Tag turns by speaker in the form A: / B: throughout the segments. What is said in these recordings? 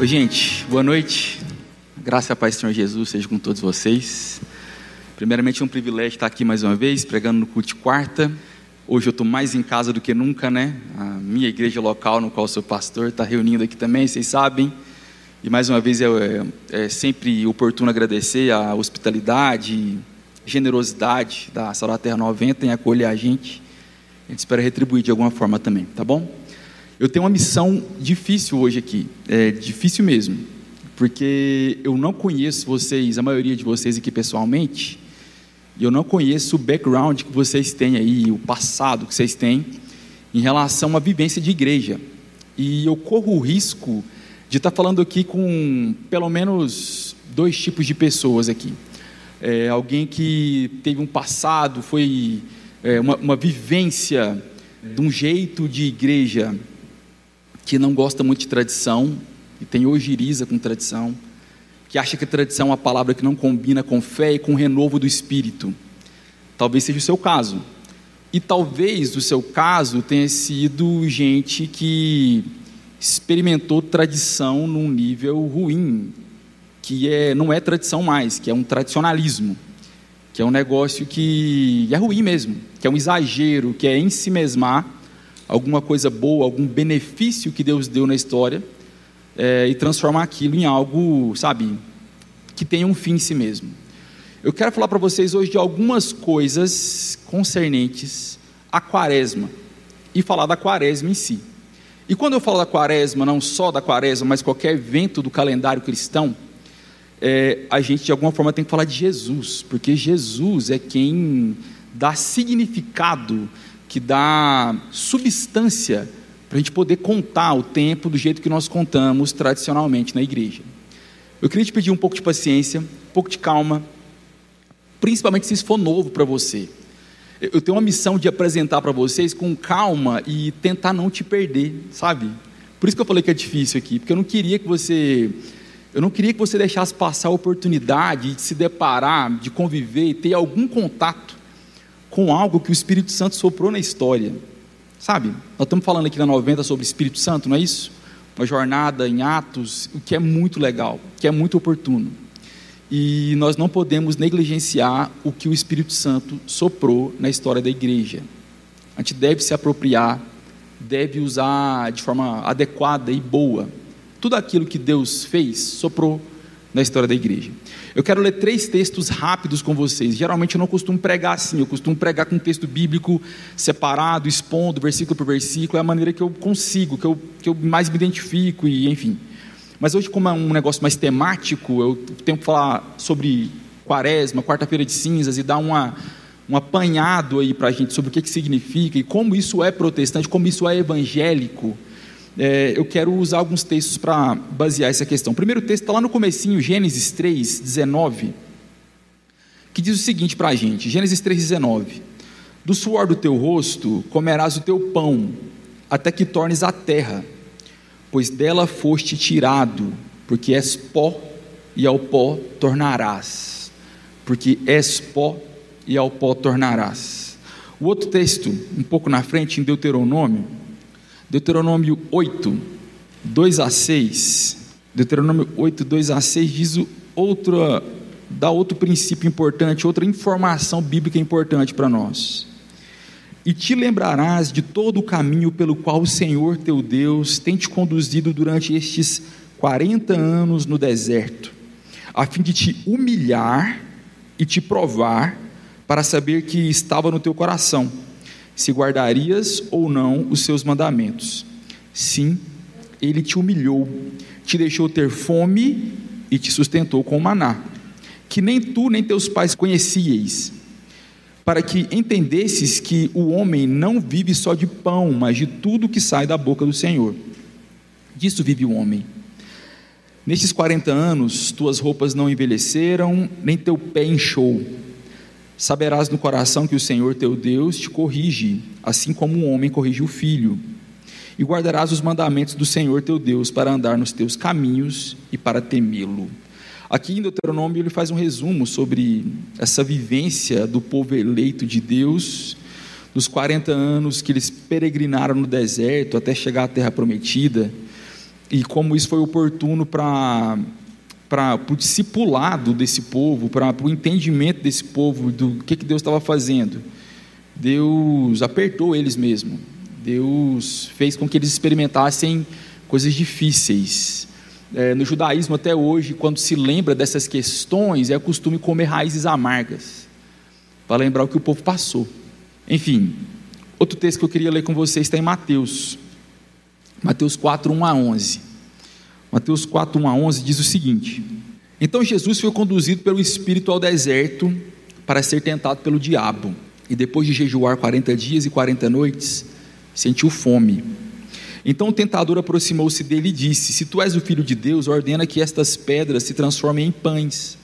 A: Oi, gente, boa noite. Graça e paz Senhor Jesus seja com todos vocês. Primeiramente, é um privilégio estar aqui mais uma vez, pregando no culto de quarta. Hoje eu estou mais em casa do que nunca, né? A minha igreja local, no qual sou pastor, está reunindo aqui também, vocês sabem. E mais uma vez é, é, é sempre oportuno agradecer a hospitalidade, generosidade da Salva Terra 90 em acolher a gente. A gente espera retribuir de alguma forma também, tá bom? Eu tenho uma missão difícil hoje aqui, é difícil mesmo, porque eu não conheço vocês, a maioria de vocês aqui pessoalmente, e eu não conheço o background que vocês têm aí, o passado que vocês têm em relação uma vivência de igreja. E eu corro o risco de estar falando aqui com pelo menos dois tipos de pessoas aqui. É, alguém que teve um passado, foi é, uma, uma vivência de um jeito de igreja que não gosta muito de tradição, e tem ojeriza com tradição, que acha que tradição é uma palavra que não combina com fé e com renovo do espírito. Talvez seja o seu caso. E talvez o seu caso tenha sido gente que experimentou tradição num nível ruim, que é, não é tradição mais, que é um tradicionalismo, que é um negócio que é ruim mesmo, que é um exagero, que é em si mesmar alguma coisa boa, algum benefício que Deus deu na história é, e transformar aquilo em algo, sabe, que tenha um fim em si mesmo. Eu quero falar para vocês hoje de algumas coisas concernentes à quaresma e falar da quaresma em si. E quando eu falo da quaresma, não só da quaresma, mas qualquer evento do calendário cristão, é, a gente de alguma forma tem que falar de Jesus, porque Jesus é quem dá significado que dá substância para a gente poder contar o tempo do jeito que nós contamos tradicionalmente na igreja. Eu queria te pedir um pouco de paciência, um pouco de calma, principalmente se isso for novo para você. Eu tenho uma missão de apresentar para vocês com calma e tentar não te perder, sabe? Por isso que eu falei que é difícil aqui, porque eu não queria que você eu não queria que você deixasse passar a oportunidade de se deparar, de conviver e ter algum contato com algo que o Espírito Santo soprou na história. Sabe? Nós estamos falando aqui na 90 sobre Espírito Santo, não é isso? Uma jornada em Atos, o que é muito legal, que é muito oportuno. E nós não podemos negligenciar o que o Espírito Santo soprou na história da igreja. A gente deve se apropriar, deve usar de forma adequada e boa tudo aquilo que Deus fez, soprou na história da igreja. Eu quero ler três textos rápidos com vocês. Geralmente eu não costumo pregar assim, eu costumo pregar com texto bíblico separado, expondo versículo por versículo, é a maneira que eu consigo, que eu, que eu mais me identifico e enfim. Mas hoje, como é um negócio mais temático, eu tenho que falar sobre quaresma, quarta-feira de cinzas e dar uma, um apanhado aí para a gente sobre o que, que significa e como isso é protestante, como isso é evangélico é, eu quero usar alguns textos para basear essa questão. O primeiro texto está lá no comecinho, Gênesis 3, 19, que diz o seguinte para a gente, Gênesis 3, 19, do suor do teu rosto comerás o teu pão, até que tornes a terra, pois dela foste tirado, porque és pó, e ao pó tornarás, porque és pó, e ao pó tornarás. O outro texto, um pouco na frente, em Deuteronômio, Deuteronômio 8, 2 a 6. Deuteronômio 8, 2 a 6 diz outra, dá outro princípio importante, outra informação bíblica importante para nós. E te lembrarás de todo o caminho pelo qual o Senhor teu Deus tem te conduzido durante estes 40 anos no deserto, a fim de te humilhar e te provar, para saber que estava no teu coração se guardarias ou não os seus mandamentos. Sim, ele te humilhou, te deixou ter fome e te sustentou com maná, que nem tu nem teus pais conhecieis, para que entendesses que o homem não vive só de pão, mas de tudo que sai da boca do Senhor. Disso vive o homem. Nestes 40 anos, tuas roupas não envelheceram, nem teu pé inchou Saberás no coração que o Senhor teu Deus te corrige, assim como um homem corrige o filho. E guardarás os mandamentos do Senhor teu Deus para andar nos teus caminhos e para temê-lo. Aqui em Deuteronômio ele faz um resumo sobre essa vivência do povo eleito de Deus, dos 40 anos que eles peregrinaram no deserto até chegar à terra prometida. e como isso foi oportuno para para o discipulado desse povo, para o entendimento desse povo do que, que Deus estava fazendo. Deus apertou eles mesmo. Deus fez com que eles experimentassem coisas difíceis. É, no judaísmo, até hoje, quando se lembra dessas questões, é costume comer raízes amargas, para lembrar o que o povo passou. Enfim, outro texto que eu queria ler com vocês está em Mateus, Mateus 4, 1 a 11. Mateus 4, 1 a 11 diz o seguinte: Então Jesus foi conduzido pelo Espírito ao deserto para ser tentado pelo diabo, e depois de jejuar 40 dias e 40 noites, sentiu fome. Então o tentador aproximou-se dele e disse: Se tu és o filho de Deus, ordena que estas pedras se transformem em pães.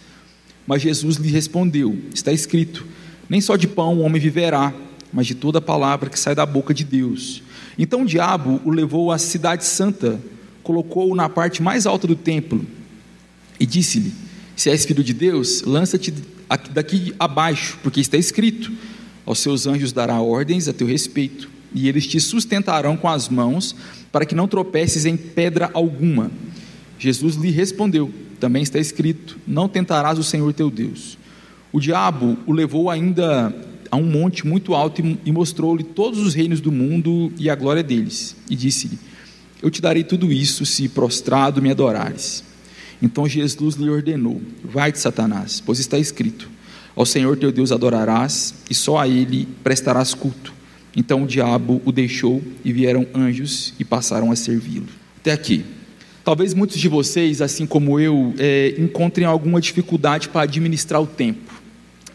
A: Mas Jesus lhe respondeu: Está escrito: Nem só de pão o homem viverá, mas de toda palavra que sai da boca de Deus. Então o diabo o levou à cidade santa colocou-o na parte mais alta do templo e disse-lhe: Se és filho de Deus, lança-te daqui abaixo, porque está escrito: Aos seus anjos dará ordens a teu respeito, e eles te sustentarão com as mãos, para que não tropeces em pedra alguma. Jesus lhe respondeu: Também está escrito: Não tentarás o Senhor teu Deus. O diabo o levou ainda a um monte muito alto e mostrou-lhe todos os reinos do mundo e a glória deles, e disse-lhe: eu te darei tudo isso se prostrado me adorares. Então Jesus lhe ordenou: Vai-te, Satanás, pois está escrito: Ao Senhor teu Deus adorarás e só a ele prestarás culto. Então o diabo o deixou e vieram anjos e passaram a servi-lo. Até aqui. Talvez muitos de vocês, assim como eu, é, encontrem alguma dificuldade para administrar o tempo.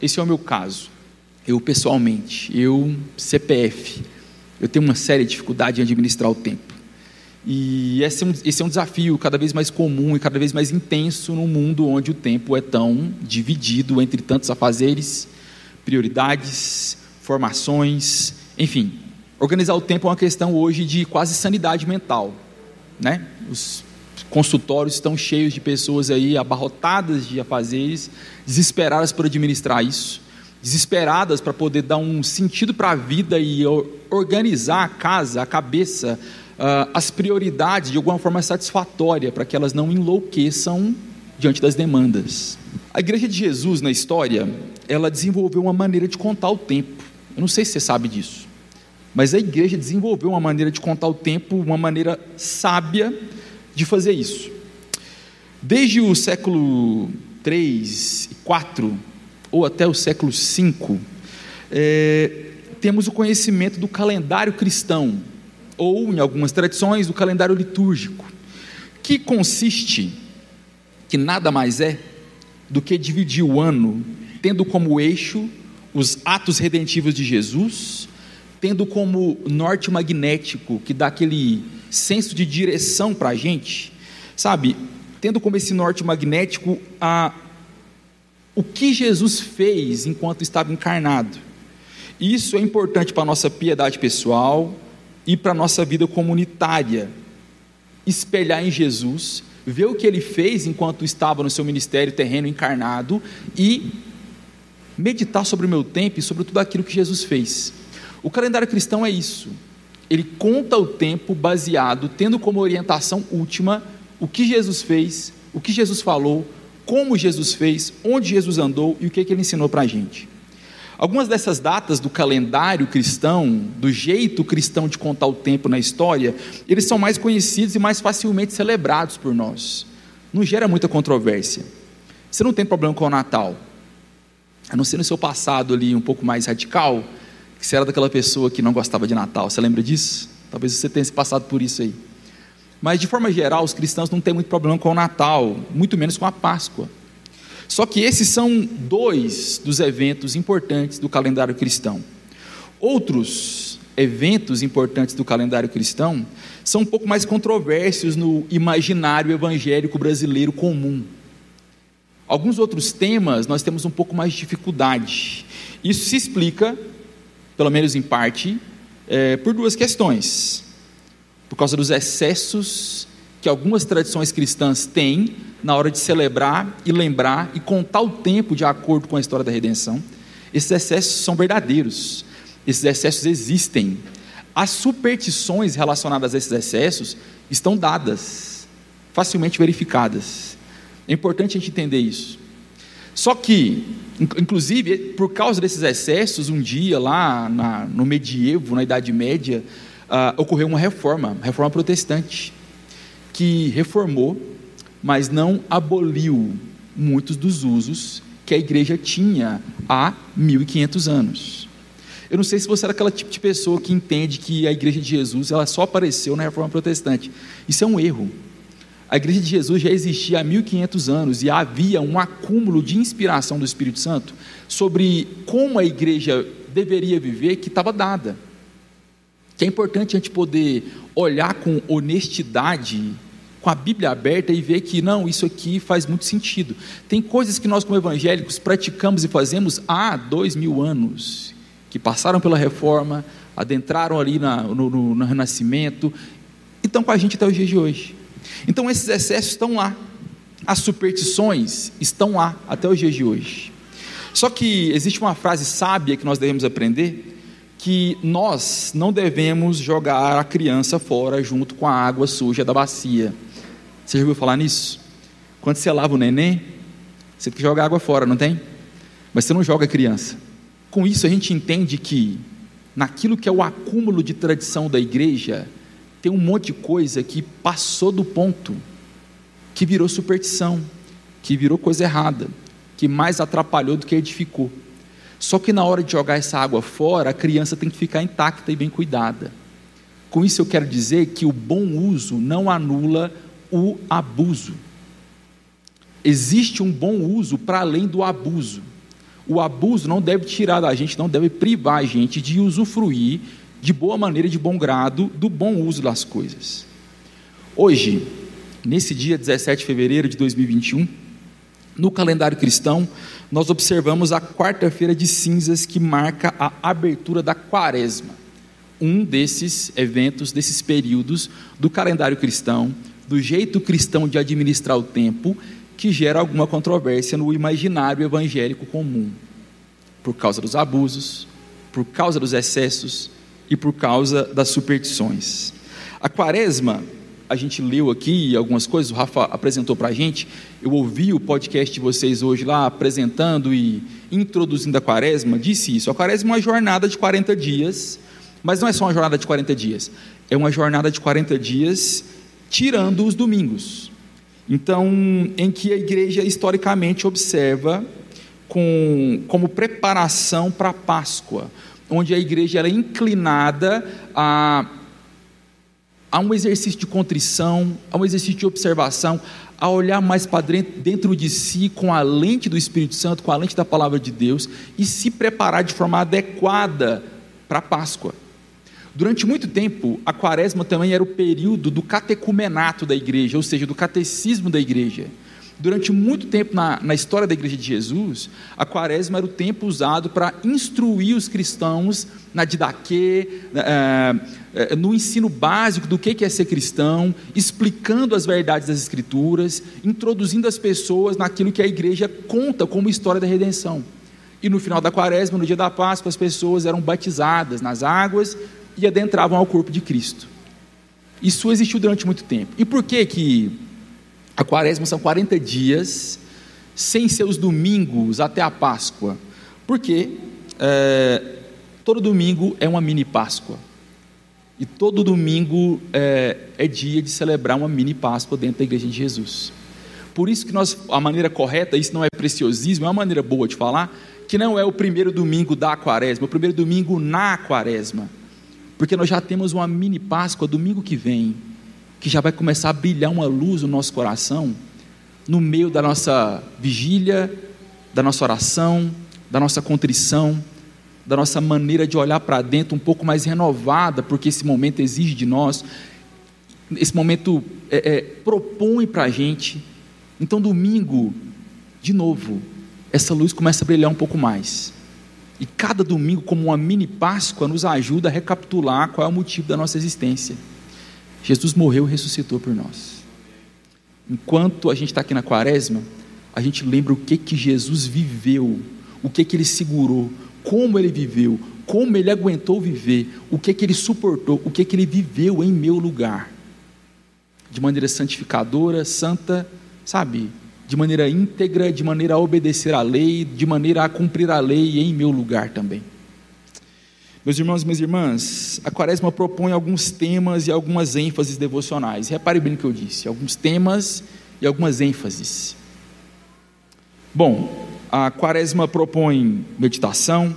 A: Esse é o meu caso. Eu, pessoalmente, eu, CPF, eu tenho uma séria dificuldade em administrar o tempo. E esse é, um, esse é um desafio cada vez mais comum e cada vez mais intenso no mundo onde o tempo é tão dividido entre tantos afazeres, prioridades, formações, enfim. Organizar o tempo é uma questão hoje de quase sanidade mental, né? Os consultórios estão cheios de pessoas aí abarrotadas de afazeres, desesperadas por administrar isso, desesperadas para poder dar um sentido para a vida e organizar a casa, a cabeça, uh, as prioridades de alguma forma satisfatória, para que elas não enlouqueçam diante das demandas. A igreja de Jesus na história, ela desenvolveu uma maneira de contar o tempo. Eu não sei se você sabe disso, mas a igreja desenvolveu uma maneira de contar o tempo, uma maneira sábia de fazer isso. Desde o século 3 e 4, ou até o século 5, é, temos o conhecimento do calendário cristão, ou, em algumas tradições, o calendário litúrgico, que consiste, que nada mais é do que dividir o ano, tendo como eixo os atos redentivos de Jesus, tendo como norte magnético, que dá aquele senso de direção para a gente, sabe? Tendo como esse norte magnético a, o que Jesus fez enquanto estava encarnado. Isso é importante para a nossa piedade pessoal, e para a nossa vida comunitária. Espelhar em Jesus, ver o que ele fez enquanto estava no seu ministério terreno encarnado e meditar sobre o meu tempo e sobre tudo aquilo que Jesus fez. O calendário cristão é isso. Ele conta o tempo baseado, tendo como orientação última o que Jesus fez, o que Jesus falou, como Jesus fez, onde Jesus andou e o que, que ele ensinou para a gente. Algumas dessas datas do calendário cristão, do jeito cristão de contar o tempo na história, eles são mais conhecidos e mais facilmente celebrados por nós. Não gera muita controvérsia. Você não tem problema com o Natal. A não ser no seu passado ali um pouco mais radical, que você era daquela pessoa que não gostava de Natal. Você lembra disso? Talvez você tenha passado por isso aí. Mas de forma geral, os cristãos não têm muito problema com o Natal, muito menos com a Páscoa. Só que esses são dois dos eventos importantes do calendário cristão. Outros eventos importantes do calendário cristão são um pouco mais controversos no imaginário evangélico brasileiro comum. Alguns outros temas nós temos um pouco mais de dificuldade. Isso se explica, pelo menos em parte, é, por duas questões: por causa dos excessos que algumas tradições cristãs têm na hora de celebrar e lembrar e contar o tempo de acordo com a história da redenção. Esses excessos são verdadeiros, esses excessos existem. As superstições relacionadas a esses excessos estão dadas. facilmente verificadas. É importante a gente entender isso. Só que, inclusive, por causa desses excessos, um dia lá na, no medievo, na Idade Média, uh, ocorreu uma reforma, reforma protestante, que reformou, mas não aboliu muitos dos usos que a igreja tinha há 1500 anos. Eu não sei se você era aquela tipo de pessoa que entende que a igreja de Jesus ela só apareceu na reforma protestante. Isso é um erro. A igreja de Jesus já existia há 1500 anos e havia um acúmulo de inspiração do Espírito Santo sobre como a igreja deveria viver que estava dada. Que é importante a gente poder olhar com honestidade, com a Bíblia aberta e ver que não, isso aqui faz muito sentido. Tem coisas que nós, como evangélicos, praticamos e fazemos há dois mil anos, que passaram pela reforma, adentraram ali na, no, no, no Renascimento, e estão com a gente até os dias de hoje. Então esses excessos estão lá, as superstições estão lá até os dias de hoje. Só que existe uma frase sábia que nós devemos aprender, que nós não devemos jogar a criança fora junto com a água suja da bacia. Você já ouviu falar nisso? Quando você lava o neném, você tem que jogar água fora, não tem? Mas você não joga a criança. Com isso a gente entende que naquilo que é o acúmulo de tradição da igreja, tem um monte de coisa que passou do ponto, que virou superstição, que virou coisa errada, que mais atrapalhou do que edificou. Só que na hora de jogar essa água fora, a criança tem que ficar intacta e bem cuidada. Com isso eu quero dizer que o bom uso não anula o abuso. Existe um bom uso para além do abuso. O abuso não deve tirar da gente, não deve privar a gente de usufruir de boa maneira, de bom grado, do bom uso das coisas. Hoje, nesse dia 17 de fevereiro de 2021, no calendário cristão, nós observamos a quarta-feira de cinzas que marca a abertura da quaresma. Um desses eventos, desses períodos do calendário cristão, do jeito cristão de administrar o tempo, que gera alguma controvérsia no imaginário evangélico comum, por causa dos abusos, por causa dos excessos, e por causa das superstições. A quaresma, a gente leu aqui algumas coisas, o Rafa apresentou para a gente, eu ouvi o podcast de vocês hoje lá apresentando e introduzindo a quaresma, disse isso, a quaresma é uma jornada de 40 dias, mas não é só uma jornada de 40 dias, é uma jornada de 40 dias tirando os domingos. Então, em que a igreja historicamente observa com, como preparação para a Páscoa, onde a igreja é inclinada a, a um exercício de contrição, a um exercício de observação, a olhar mais para dentro de si com a lente do Espírito Santo, com a lente da palavra de Deus e se preparar de forma adequada para a Páscoa. Durante muito tempo, a quaresma também era o período do catecumenato da igreja, ou seja, do catecismo da igreja. Durante muito tempo na, na história da Igreja de Jesus, a quaresma era o tempo usado para instruir os cristãos na didaquê, é, no ensino básico do que é ser cristão, explicando as verdades das Escrituras, introduzindo as pessoas naquilo que a igreja conta como história da redenção. E no final da quaresma, no dia da Páscoa, as pessoas eram batizadas nas águas e adentravam ao corpo de Cristo. Isso existiu durante muito tempo. E por que que a quaresma são 40 dias, sem seus domingos até a Páscoa, porque é, todo domingo é uma mini Páscoa. E todo domingo é, é, dia de celebrar uma mini Páscoa dentro da Igreja de Jesus. Por isso que nós, a maneira correta, isso não é preciosismo, é uma maneira boa de falar, que não é o primeiro domingo da quaresma, é o primeiro domingo na quaresma. Porque nós já temos uma mini Páscoa domingo que vem que já vai começar a brilhar uma luz no nosso coração, no meio da nossa vigília, da nossa oração, da nossa contrição, da nossa maneira de olhar para dentro um pouco mais renovada, porque esse momento exige de nós, esse momento é, é, propõe para a gente. Então, domingo, de novo, essa luz começa a brilhar um pouco mais. E cada domingo, como uma mini Páscoa, nos ajuda a recapitular qual é o motivo da nossa existência. Jesus morreu e ressuscitou por nós. Enquanto a gente está aqui na quaresma, a gente lembra o que, que Jesus viveu, o que, que ele segurou, como ele viveu, como ele aguentou viver, o que, que ele suportou, o que, que ele viveu em meu lugar. de maneira santificadora, santa, sabe? De maneira íntegra, de maneira a obedecer à lei, de maneira a cumprir a lei em meu lugar também. Meus irmãos e minhas irmãs, a quaresma propõe alguns temas e algumas ênfases devocionais. Repare bem o que eu disse: alguns temas e algumas ênfases. Bom, a quaresma propõe meditação,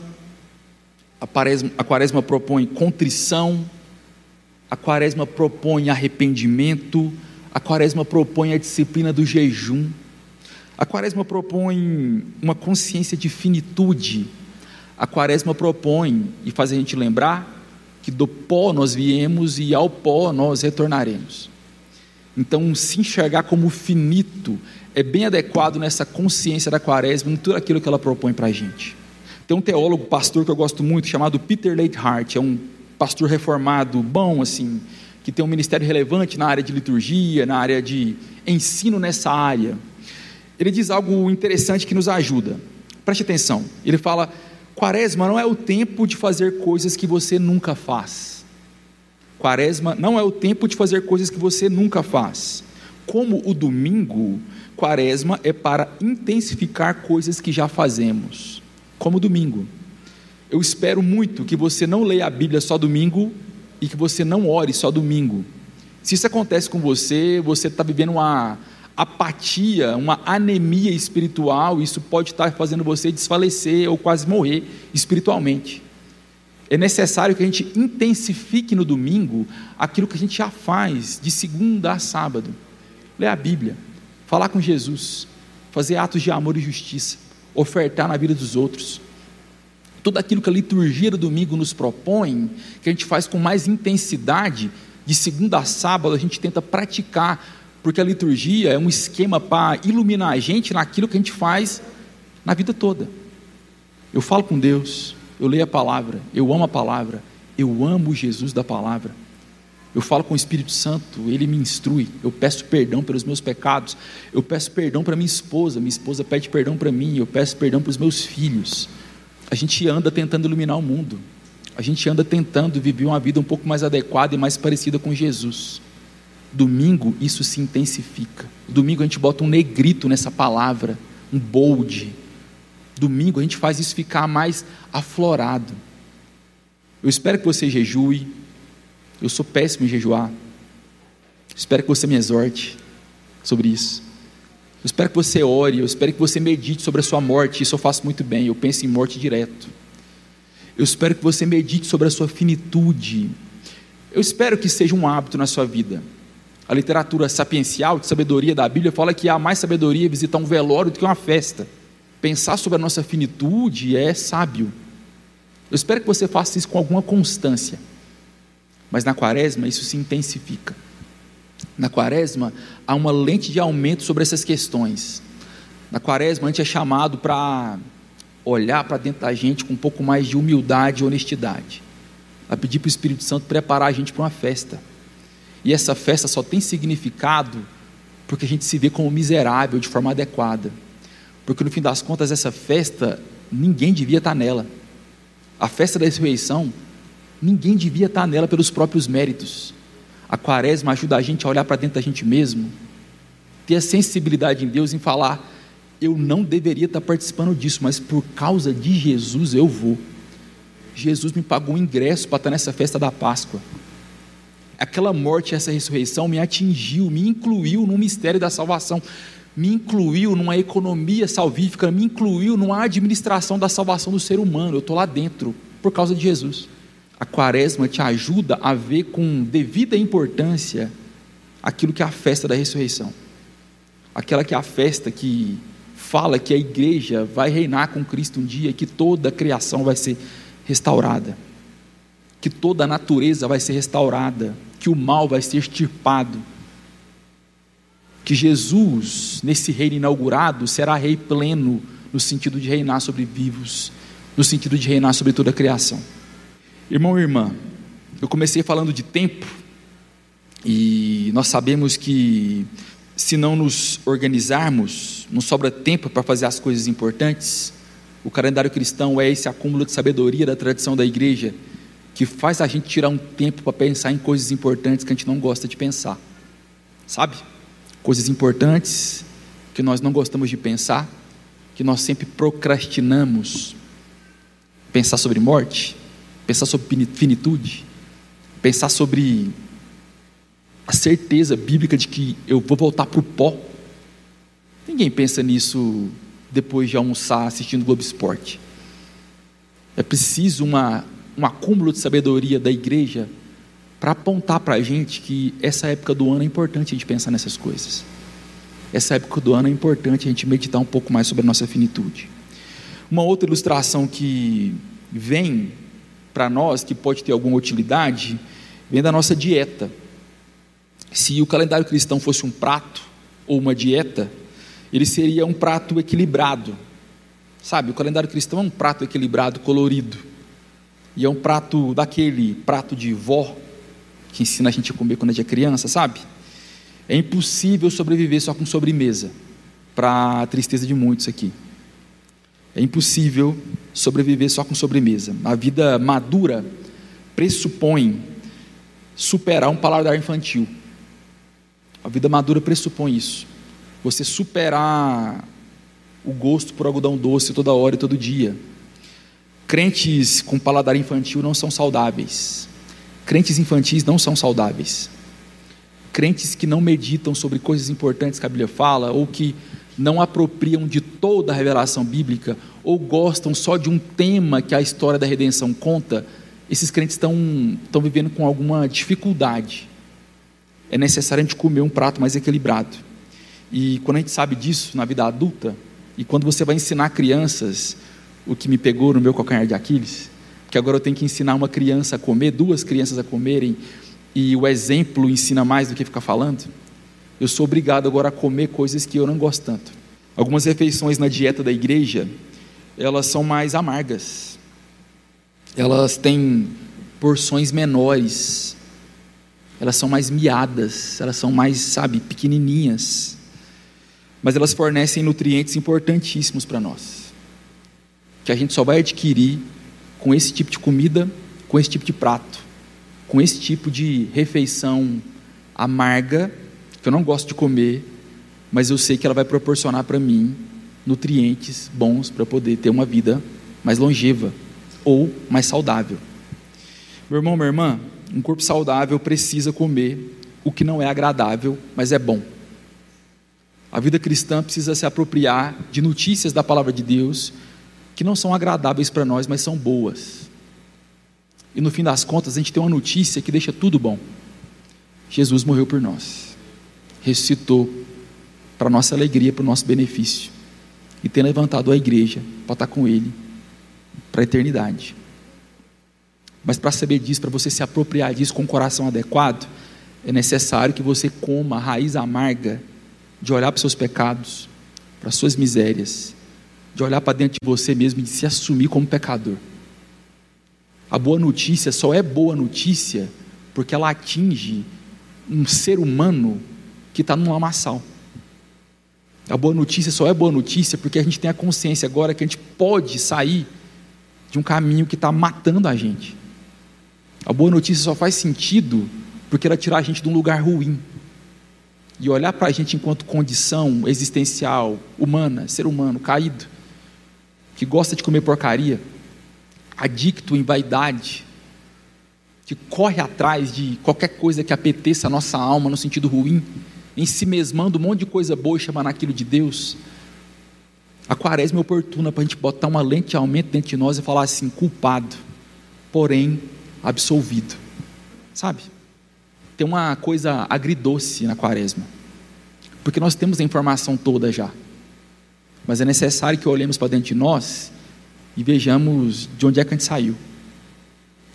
A: a quaresma, a quaresma propõe contrição, a quaresma propõe arrependimento, a quaresma propõe a disciplina do jejum, a quaresma propõe uma consciência de finitude, a quaresma propõe e faz a gente lembrar que do pó nós viemos e ao pó nós retornaremos. Então, se enxergar como finito é bem adequado nessa consciência da quaresma, em tudo aquilo que ela propõe para a gente. Tem um teólogo, pastor que eu gosto muito, chamado Peter Leithart, é um pastor reformado, bom assim, que tem um ministério relevante na área de liturgia, na área de ensino nessa área. Ele diz algo interessante que nos ajuda. Preste atenção. Ele fala: Quaresma não é o tempo de fazer coisas que você nunca faz. Quaresma não é o tempo de fazer coisas que você nunca faz. Como o domingo, quaresma é para intensificar coisas que já fazemos, como domingo. Eu espero muito que você não leia a Bíblia só domingo e que você não ore só domingo. Se isso acontece com você, você está vivendo uma apatia, uma anemia espiritual, isso pode estar fazendo você desfalecer ou quase morrer espiritualmente. É necessário que a gente intensifique no domingo aquilo que a gente já faz de segunda a sábado. Ler a Bíblia, falar com Jesus, fazer atos de amor e justiça, ofertar na vida dos outros. Tudo aquilo que a liturgia do domingo nos propõe, que a gente faz com mais intensidade, de segunda a sábado a gente tenta praticar, porque a liturgia é um esquema para iluminar a gente naquilo que a gente faz na vida toda. Eu falo com Deus, eu leio a palavra, eu amo a palavra, eu amo Jesus da palavra. Eu falo com o Espírito Santo, ele me instrui. Eu peço perdão pelos meus pecados. Eu peço perdão para minha esposa. Minha esposa pede perdão para mim. Eu peço perdão para os meus filhos. A gente anda tentando iluminar o mundo. A gente anda tentando viver uma vida um pouco mais adequada e mais parecida com Jesus. Domingo isso se intensifica. Domingo a gente bota um negrito nessa palavra, um bold. Domingo a gente faz isso ficar mais aflorado. Eu espero que você jejue, eu sou péssimo em jejuar. Espero que você me exorte sobre isso. Eu espero que você ore, eu espero que você medite sobre a sua morte. Isso eu faço muito bem, eu penso em morte direto. Eu espero que você medite sobre a sua finitude. Eu espero que seja um hábito na sua vida. A literatura sapiencial, de sabedoria da Bíblia, fala que há mais sabedoria visitar um velório do que uma festa. Pensar sobre a nossa finitude é sábio. Eu espero que você faça isso com alguma constância. Mas na quaresma isso se intensifica. Na quaresma há uma lente de aumento sobre essas questões. Na quaresma a gente é chamado para olhar para dentro da gente com um pouco mais de humildade e honestidade. A pedir para o Espírito Santo preparar a gente para uma festa. E essa festa só tem significado porque a gente se vê como miserável de forma adequada. Porque no fim das contas, essa festa, ninguém devia estar nela. A festa da ressurreição Ninguém devia estar nela pelos próprios méritos. A quaresma ajuda a gente a olhar para dentro da gente mesmo, ter a sensibilidade em Deus em falar: eu não deveria estar participando disso, mas por causa de Jesus eu vou. Jesus me pagou um ingresso para estar nessa festa da Páscoa. Aquela morte, essa ressurreição me atingiu, me incluiu no mistério da salvação, me incluiu numa economia salvífica, me incluiu numa administração da salvação do ser humano. Eu estou lá dentro por causa de Jesus. A quaresma te ajuda a ver com devida importância aquilo que é a festa da ressurreição. Aquela que é a festa que fala que a igreja vai reinar com Cristo um dia, que toda a criação vai ser restaurada, que toda a natureza vai ser restaurada, que o mal vai ser extirpado, que Jesus, nesse reino inaugurado, será rei pleno, no sentido de reinar sobre vivos, no sentido de reinar sobre toda a criação. Irmão e irmã, eu comecei falando de tempo, e nós sabemos que se não nos organizarmos, não sobra tempo para fazer as coisas importantes. O calendário cristão é esse acúmulo de sabedoria da tradição da igreja que faz a gente tirar um tempo para pensar em coisas importantes que a gente não gosta de pensar. sabe? Coisas importantes que nós não gostamos de pensar, que nós sempre procrastinamos. Pensar sobre morte, pensar sobre finitude, pensar sobre a certeza bíblica de que eu vou voltar para o pó. Ninguém pensa nisso depois de almoçar assistindo Globo Esporte. É preciso uma, um acúmulo de sabedoria da igreja para apontar para a gente que essa época do ano é importante a gente pensar nessas coisas. Essa época do ano é importante a gente meditar um pouco mais sobre a nossa finitude. Uma outra ilustração que vem para nós, que pode ter alguma utilidade, vem da nossa dieta. Se o calendário cristão fosse um prato ou uma dieta, ele seria um prato equilibrado. Sabe, o calendário cristão é um prato equilibrado, colorido. E é um prato daquele prato de vó que ensina a gente a comer quando a gente é criança, sabe? É impossível sobreviver só com sobremesa, para a tristeza de muitos aqui. É impossível sobreviver só com sobremesa. A vida madura pressupõe superar um paladar infantil. A vida madura pressupõe isso. Você superar o gosto por algodão doce toda hora e todo dia. Crentes com paladar infantil não são saudáveis. Crentes infantis não são saudáveis. Crentes que não meditam sobre coisas importantes que a Bíblia fala, ou que não apropriam de toda a revelação bíblica, ou gostam só de um tema que a história da redenção conta, esses crentes estão, estão vivendo com alguma dificuldade. É necessário a gente comer um prato mais equilibrado. E quando a gente sabe disso na vida adulta, e quando você vai ensinar crianças o que me pegou no meu calcanhar de Aquiles, que agora eu tenho que ensinar uma criança a comer, duas crianças a comerem, e o exemplo ensina mais do que ficar falando, eu sou obrigado agora a comer coisas que eu não gosto tanto. Algumas refeições na dieta da igreja, elas são mais amargas. Elas têm porções menores. Elas são mais miadas, elas são mais, sabe, pequenininhas. Mas elas fornecem nutrientes importantíssimos para nós. Que a gente só vai adquirir com esse tipo de comida, com esse tipo de prato, com esse tipo de refeição amarga, que eu não gosto de comer, mas eu sei que ela vai proporcionar para mim nutrientes bons para poder ter uma vida mais longeva ou mais saudável. Meu irmão, minha irmã, um corpo saudável precisa comer o que não é agradável, mas é bom. A vida cristã precisa se apropriar de notícias da palavra de Deus que não são agradáveis para nós, mas são boas. E no fim das contas, a gente tem uma notícia que deixa tudo bom. Jesus morreu por nós, ressuscitou para nossa alegria, para o nosso benefício, e tem levantado a igreja para estar com Ele para a eternidade. Mas para saber disso, para você se apropriar disso com o coração adequado, é necessário que você coma a raiz amarga de olhar para os seus pecados, para as suas misérias, de olhar para dentro de você mesmo e de se assumir como pecador. A boa notícia só é boa notícia porque ela atinge um ser humano que está num lamaçal. A boa notícia só é boa notícia porque a gente tem a consciência agora que a gente pode sair de um caminho que está matando a gente. A boa notícia só faz sentido porque ela tira a gente de um lugar ruim. E olhar para a gente enquanto condição existencial, humana, ser humano, caído, que gosta de comer porcaria, adicto em vaidade, que corre atrás de qualquer coisa que apeteça a nossa alma no sentido ruim, em si mesmando um monte de coisa boa e chamando aquilo de Deus. A quaresma é oportuna para a gente botar uma lente de aumento dentro de nós e falar assim: culpado, porém absolvido. Sabe? Tem uma coisa agridoce na quaresma, porque nós temos a informação toda já. Mas é necessário que olhemos para dentro de nós e vejamos de onde é que a gente saiu,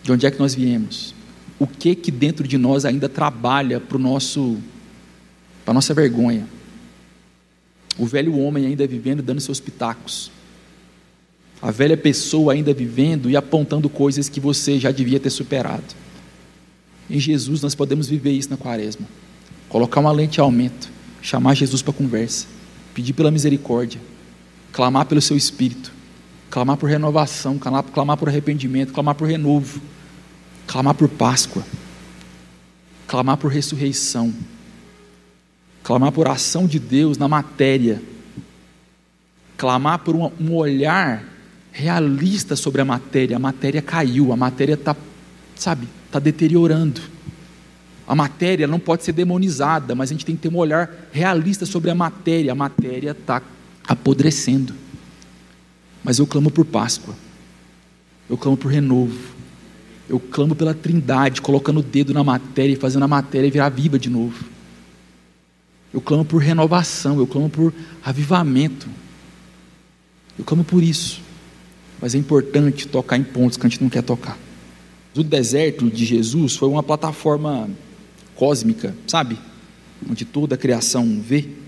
A: de onde é que nós viemos, o que que dentro de nós ainda trabalha para o nosso, para nossa vergonha. O velho homem ainda vivendo dando seus pitacos. A velha pessoa ainda vivendo e apontando coisas que você já devia ter superado. Em Jesus nós podemos viver isso na quaresma. Colocar uma lente de aumento, chamar Jesus para conversa, pedir pela misericórdia, clamar pelo seu espírito, clamar por renovação, clamar, clamar por arrependimento, clamar por renovo, clamar por Páscoa, clamar por ressurreição, clamar por ação de Deus na matéria, clamar por um, um olhar realista sobre a matéria. A matéria caiu, a matéria está, sabe, está deteriorando. A matéria não pode ser demonizada, mas a gente tem que ter um olhar realista sobre a matéria. A matéria está apodrecendo. Mas eu clamo por Páscoa. Eu clamo por renovo. Eu clamo pela Trindade, colocando o dedo na matéria e fazendo a matéria virar viva de novo. Eu clamo por renovação, eu clamo por avivamento. Eu clamo por isso. Mas é importante tocar em pontos que a gente não quer tocar. O deserto de Jesus foi uma plataforma cósmica, sabe? Onde toda a criação vê.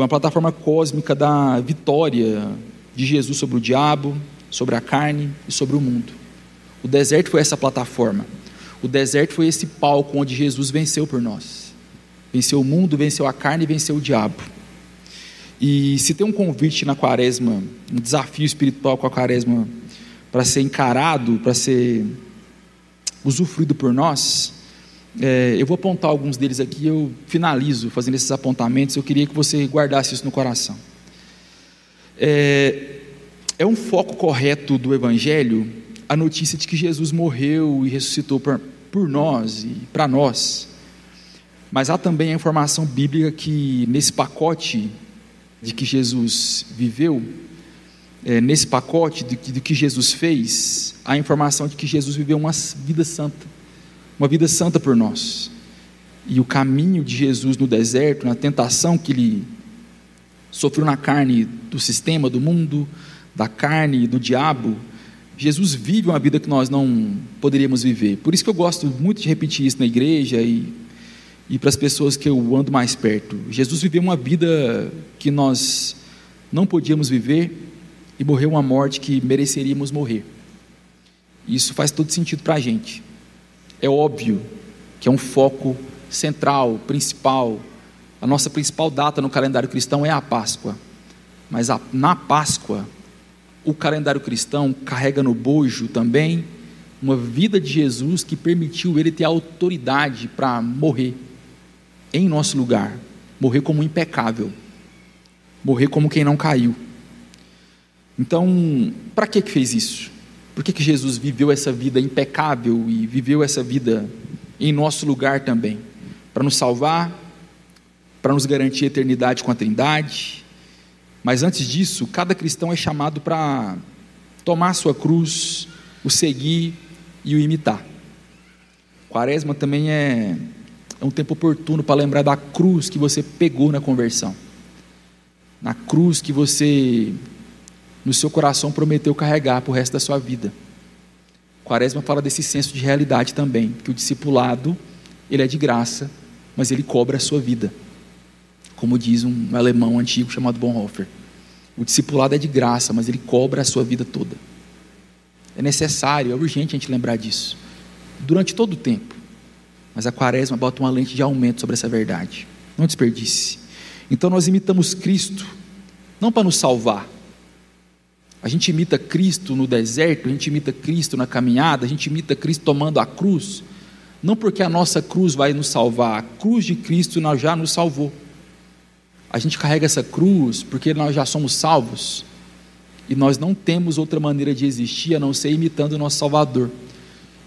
A: Foi uma plataforma cósmica da vitória de Jesus sobre o diabo, sobre a carne e sobre o mundo. O deserto foi essa plataforma. O deserto foi esse palco onde Jesus venceu por nós. Venceu o mundo, venceu a carne e venceu o diabo. E se tem um convite na quaresma, um desafio espiritual com a quaresma para ser encarado, para ser usufruído por nós, é, eu vou apontar alguns deles aqui, eu finalizo fazendo esses apontamentos, eu queria que você guardasse isso no coração. É, é um foco correto do Evangelho a notícia de que Jesus morreu e ressuscitou por, por nós e para nós. Mas há também a informação bíblica que nesse pacote de que Jesus viveu, é, nesse pacote de de que Jesus fez, há a informação de que Jesus viveu uma vida santa, uma vida santa por nós. E o caminho de Jesus no deserto, na tentação que ele sofreu na carne do sistema, do mundo, da carne, do diabo, Jesus vive uma vida que nós não poderíamos viver. Por isso que eu gosto muito de repetir isso na igreja e, e para as pessoas que eu ando mais perto. Jesus viveu uma vida que nós não podíamos viver e morreu uma morte que mereceríamos morrer. Isso faz todo sentido para a gente. É óbvio que é um foco central, principal, a nossa principal data no calendário cristão é a Páscoa. Mas a, na Páscoa, o calendário cristão carrega no bojo também uma vida de Jesus que permitiu ele ter autoridade para morrer em nosso lugar, morrer como impecável, morrer como quem não caiu. Então, para que que fez isso? Por que, que Jesus viveu essa vida impecável e viveu essa vida em nosso lugar também? Para nos salvar, para nos garantir a eternidade com a Trindade. Mas antes disso, cada cristão é chamado para tomar sua cruz, o seguir e o imitar. Quaresma também é, é um tempo oportuno para lembrar da cruz que você pegou na conversão. Na cruz que você, no seu coração, prometeu carregar para o resto da sua vida. Quaresma fala desse senso de realidade também, que o discipulado, ele é de graça, mas ele cobra a sua vida como diz um alemão antigo chamado Bonhoeffer. O discipulado é de graça, mas ele cobra a sua vida toda. É necessário, é urgente a gente lembrar disso. Durante todo o tempo. Mas a quaresma bota uma lente de aumento sobre essa verdade. Não desperdice. Então nós imitamos Cristo, não para nos salvar. A gente imita Cristo no deserto, a gente imita Cristo na caminhada, a gente imita Cristo tomando a cruz, não porque a nossa cruz vai nos salvar, a cruz de Cristo já nos salvou. A gente carrega essa cruz porque nós já somos salvos e nós não temos outra maneira de existir a não ser imitando o nosso Salvador.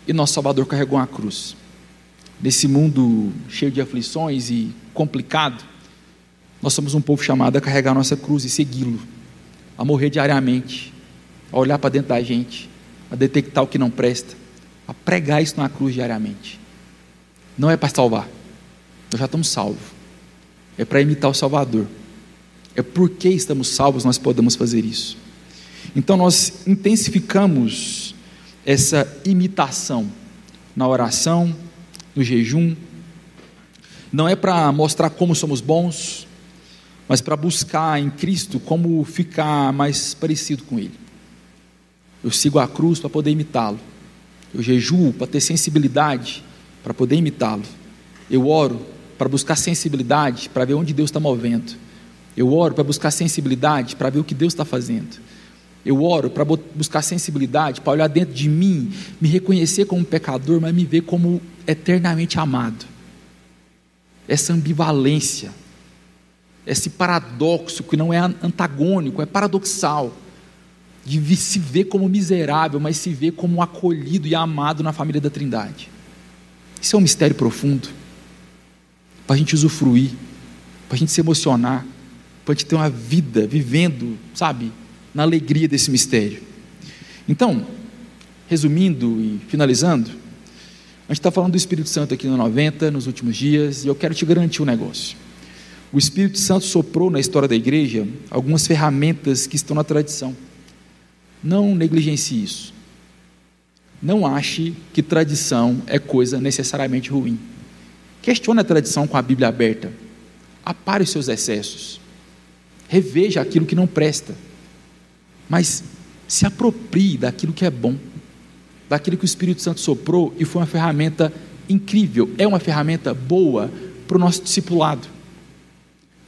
A: E nosso Salvador carregou uma cruz. Nesse mundo cheio de aflições e complicado, nós somos um povo chamado a carregar a nossa cruz e segui-lo, a morrer diariamente, a olhar para dentro da gente, a detectar o que não presta, a pregar isso na cruz diariamente. Não é para salvar, nós já estamos salvos é para imitar o Salvador. É porque estamos salvos nós podemos fazer isso. Então nós intensificamos essa imitação na oração, no jejum. Não é para mostrar como somos bons, mas para buscar em Cristo como ficar mais parecido com Ele. Eu sigo a cruz para poder imitá-lo. Eu jejuo para ter sensibilidade para poder imitá-lo. Eu oro para buscar sensibilidade, para ver onde Deus está movendo. Eu oro para buscar sensibilidade, para ver o que Deus está fazendo. Eu oro para buscar sensibilidade, para olhar dentro de mim, me reconhecer como pecador, mas me ver como eternamente amado. essa ambivalência, esse paradoxo que não é antagônico, é paradoxal, de se ver como miserável, mas se ver como acolhido e amado na família da Trindade. Isso é um mistério profundo, para a gente usufruir, para a gente se emocionar, para a gente ter uma vida vivendo, sabe, na alegria desse mistério. Então, resumindo e finalizando, a gente está falando do Espírito Santo aqui no 90, nos últimos dias, e eu quero te garantir um negócio. O Espírito Santo soprou na história da igreja algumas ferramentas que estão na tradição. Não negligencie isso. Não ache que tradição é coisa necessariamente ruim. Questione a tradição com a Bíblia aberta. Apare os seus excessos. Reveja aquilo que não presta. Mas se aproprie daquilo que é bom daquilo que o Espírito Santo soprou e foi uma ferramenta incrível, é uma ferramenta boa para o nosso discipulado.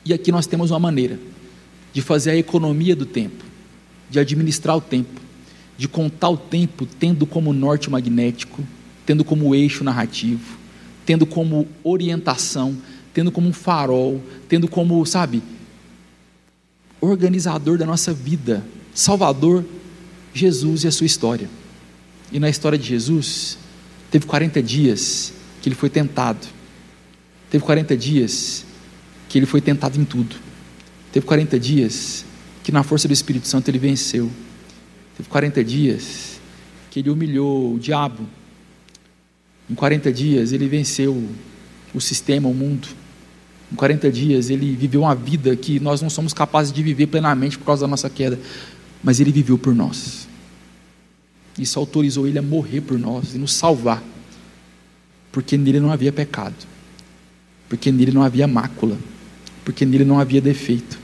A: E aqui nós temos uma maneira de fazer a economia do tempo, de administrar o tempo, de contar o tempo tendo como norte magnético, tendo como eixo narrativo, tendo como orientação, tendo como um farol, tendo como, sabe, organizador da nossa vida, Salvador, Jesus e a sua história. E na história de Jesus, teve 40 dias que ele foi tentado. Teve 40 dias que ele foi tentado em tudo. Teve 40 dias que na força do Espírito Santo ele venceu. Teve 40 dias que ele humilhou o diabo. Em 40 dias ele venceu o sistema, o mundo. Em 40 dias ele viveu uma vida que nós não somos capazes de viver plenamente por causa da nossa queda, mas ele viveu por nós. Isso autorizou ele a morrer por nós e nos salvar, porque nele não havia pecado, porque nele não havia mácula, porque nele não havia defeito.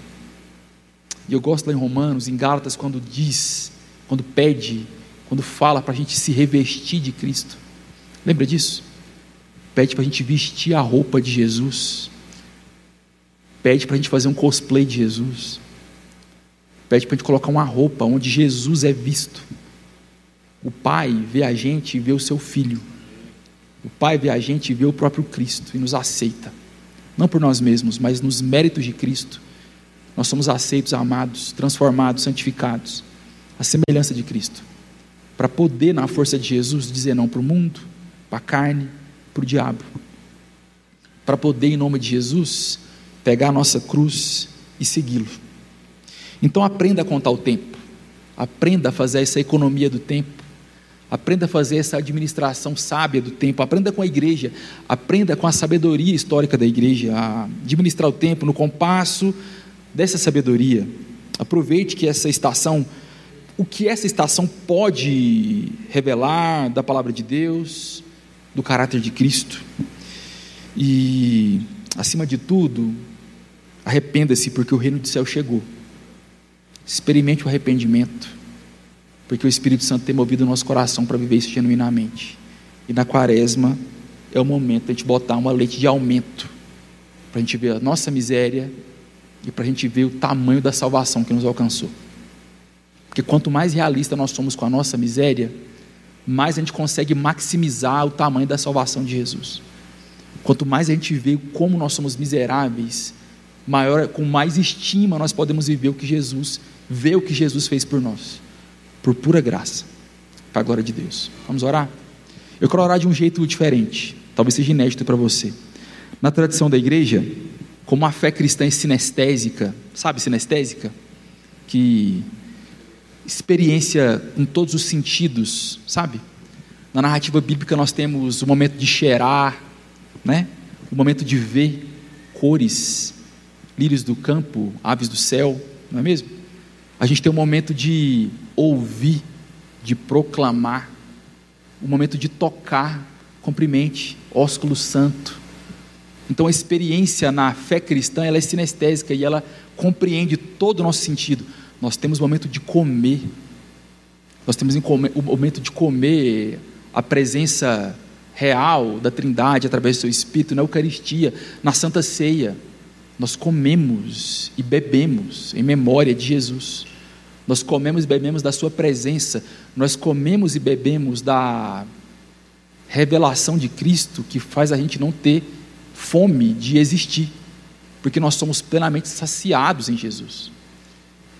A: E eu gosto lá em Romanos, em Gálatas, quando diz, quando pede, quando fala para a gente se revestir de Cristo. Lembra disso? Pede para a gente vestir a roupa de Jesus. Pede para a gente fazer um cosplay de Jesus. Pede para a gente colocar uma roupa onde Jesus é visto. O Pai vê a gente e vê o seu Filho. O Pai vê a gente e vê o próprio Cristo e nos aceita. Não por nós mesmos, mas nos méritos de Cristo. Nós somos aceitos, amados, transformados, santificados. A semelhança de Cristo. Para poder, na força de Jesus, dizer não para o mundo, para a carne, para o diabo. Para poder, em nome de Jesus, pegar a nossa cruz e segui-lo. Então aprenda a contar o tempo. Aprenda a fazer essa economia do tempo Aprenda a fazer essa administração sábia do tempo. Aprenda com a igreja. Aprenda com a sabedoria histórica da igreja a administrar o tempo no compasso dessa sabedoria. Aproveite que essa estação, o que essa estação pode revelar da palavra de Deus, do caráter de Cristo. E, acima de tudo, arrependa-se, porque o reino do céu chegou. Experimente o arrependimento porque o Espírito Santo tem movido o nosso coração para viver isso genuinamente. E na quaresma é o momento de a gente botar uma leite de aumento, para a gente ver a nossa miséria e para a gente ver o tamanho da salvação que nos alcançou. Porque quanto mais realista nós somos com a nossa miséria, mais a gente consegue maximizar o tamanho da salvação de Jesus. Quanto mais a gente vê como nós somos miseráveis, maior, com mais estima nós podemos viver o que Jesus, ver o que Jesus fez por nós por pura graça, para a glória de Deus. Vamos orar? Eu quero orar de um jeito diferente, talvez seja inédito para você. Na tradição da igreja, como a fé cristã é sinestésica, sabe sinestésica? Que experiência em todos os sentidos, sabe? Na narrativa bíblica nós temos o momento de cheirar, né? O momento de ver cores, lírios do campo, aves do céu, não é mesmo? A gente tem um momento de ouvir, de proclamar, um momento de tocar, cumprimente, ósculo santo. Então a experiência na fé cristã ela é sinestésica e ela compreende todo o nosso sentido. Nós temos o momento de comer, nós temos o momento de comer a presença real da Trindade através do seu Espírito na Eucaristia, na Santa Ceia. Nós comemos e bebemos em memória de Jesus. Nós comemos e bebemos da Sua presença, nós comemos e bebemos da revelação de Cristo que faz a gente não ter fome de existir, porque nós somos plenamente saciados em Jesus.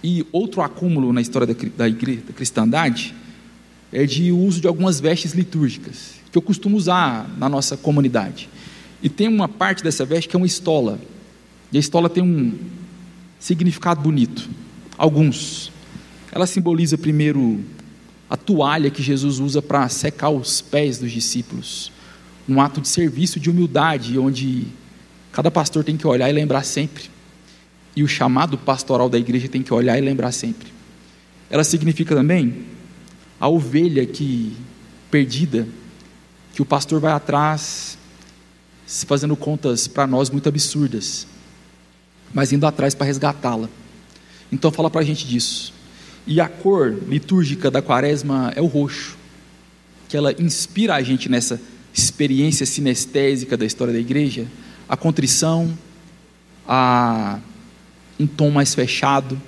A: E outro acúmulo na história da, igreja, da cristandade é de uso de algumas vestes litúrgicas, que eu costumo usar na nossa comunidade. E tem uma parte dessa veste que é uma estola. E a estola tem um significado bonito. Alguns. Ela simboliza primeiro a toalha que Jesus usa para secar os pés dos discípulos. Um ato de serviço, de humildade, onde cada pastor tem que olhar e lembrar sempre. E o chamado pastoral da igreja tem que olhar e lembrar sempre. Ela significa também a ovelha que perdida, que o pastor vai atrás, fazendo contas para nós muito absurdas, mas indo atrás para resgatá-la. Então fala para a gente disso. E a cor litúrgica da quaresma é o roxo, que ela inspira a gente nessa experiência sinestésica da história da igreja, a contrição, a um tom mais fechado,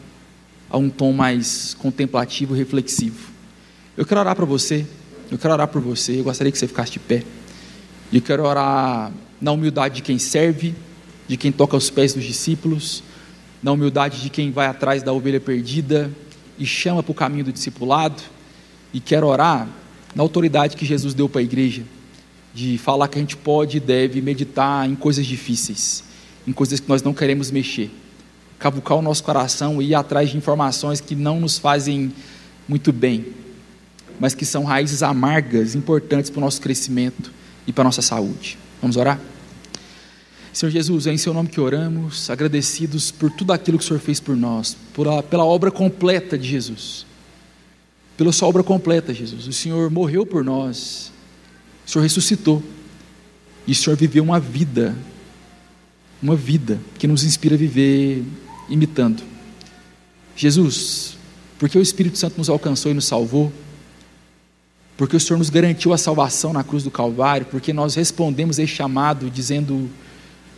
A: a um tom mais contemplativo, reflexivo. Eu quero orar para você, eu quero orar por você, eu gostaria que você ficasse de pé. E eu quero orar na humildade de quem serve, de quem toca os pés dos discípulos, na humildade de quem vai atrás da ovelha perdida, e chama para o caminho do discipulado, e quero orar na autoridade que Jesus deu para a igreja, de falar que a gente pode e deve meditar em coisas difíceis, em coisas que nós não queremos mexer, cavucar o nosso coração e ir atrás de informações que não nos fazem muito bem, mas que são raízes amargas, importantes para o nosso crescimento e para a nossa saúde. Vamos orar? Senhor Jesus, é em Seu nome que oramos, agradecidos por tudo aquilo que o Senhor fez por nós, por a, pela obra completa de Jesus, pela Sua obra completa, Jesus. O Senhor morreu por nós, o Senhor ressuscitou, e o Senhor viveu uma vida, uma vida que nos inspira a viver imitando. Jesus, porque o Espírito Santo nos alcançou e nos salvou, porque o Senhor nos garantiu a salvação na cruz do Calvário, porque nós respondemos esse chamado dizendo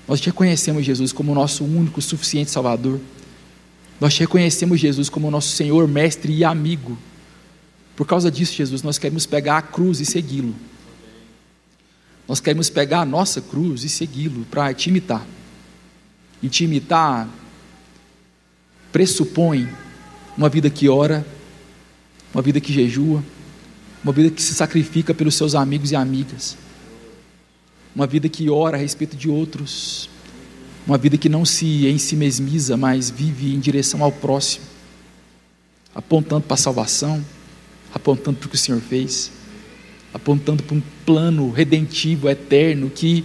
A: nós reconhecemos, Jesus, como o nosso único, suficiente Salvador. Nós reconhecemos, Jesus, como o nosso Senhor, Mestre e amigo. Por causa disso, Jesus, nós queremos pegar a cruz e segui-lo. Nós queremos pegar a nossa cruz e segui-lo para te imitar. E te imitar pressupõe uma vida que ora, uma vida que jejua, uma vida que se sacrifica pelos seus amigos e amigas uma vida que ora a respeito de outros, uma vida que não se em si mesmiza, mas vive em direção ao próximo, apontando para a salvação, apontando para o que o Senhor fez, apontando para um plano redentivo, eterno, que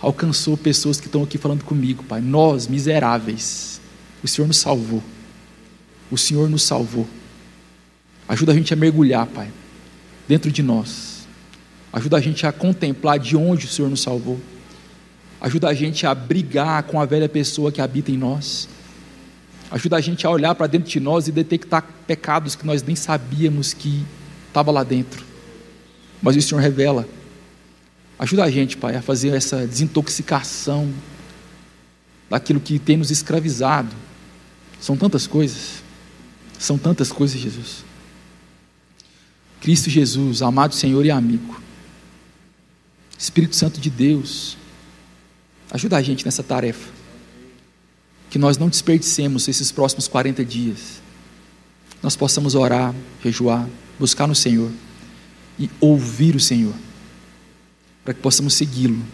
A: alcançou pessoas que estão aqui falando comigo, Pai. Nós, miseráveis, o Senhor nos salvou. O Senhor nos salvou. Ajuda a gente a mergulhar, Pai, dentro de nós Ajuda a gente a contemplar de onde o Senhor nos salvou. Ajuda a gente a brigar com a velha pessoa que habita em nós. Ajuda a gente a olhar para dentro de nós e detectar pecados que nós nem sabíamos que estava lá dentro. Mas o Senhor revela. Ajuda a gente, Pai, a fazer essa desintoxicação daquilo que tem nos escravizado. São tantas coisas. São tantas coisas, Jesus. Cristo Jesus, amado Senhor e amigo. Espírito Santo de Deus, ajuda a gente nessa tarefa. Que nós não desperdicemos esses próximos 40 dias. Nós possamos orar, jejuar, buscar no Senhor e ouvir o Senhor, para que possamos segui-lo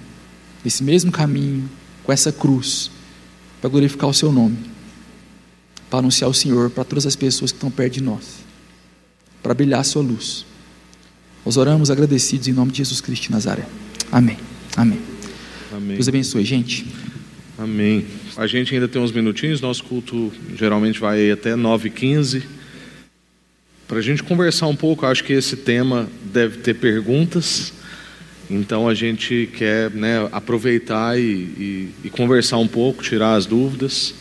A: nesse mesmo caminho, com essa cruz, para glorificar o Seu nome, para anunciar o Senhor para todas as pessoas que estão perto de nós, para brilhar a Sua luz. Nós oramos agradecidos em nome de Jesus Cristo de Nazaré. Amém. Amém. Amém. Deus abençoe, gente.
B: Amém. A gente ainda tem uns minutinhos, nosso culto geralmente vai até 9h15. Para a gente conversar um pouco, acho que esse tema deve ter perguntas. Então a gente quer né, aproveitar e, e, e, conversar um pouco, tirar as dúvidas,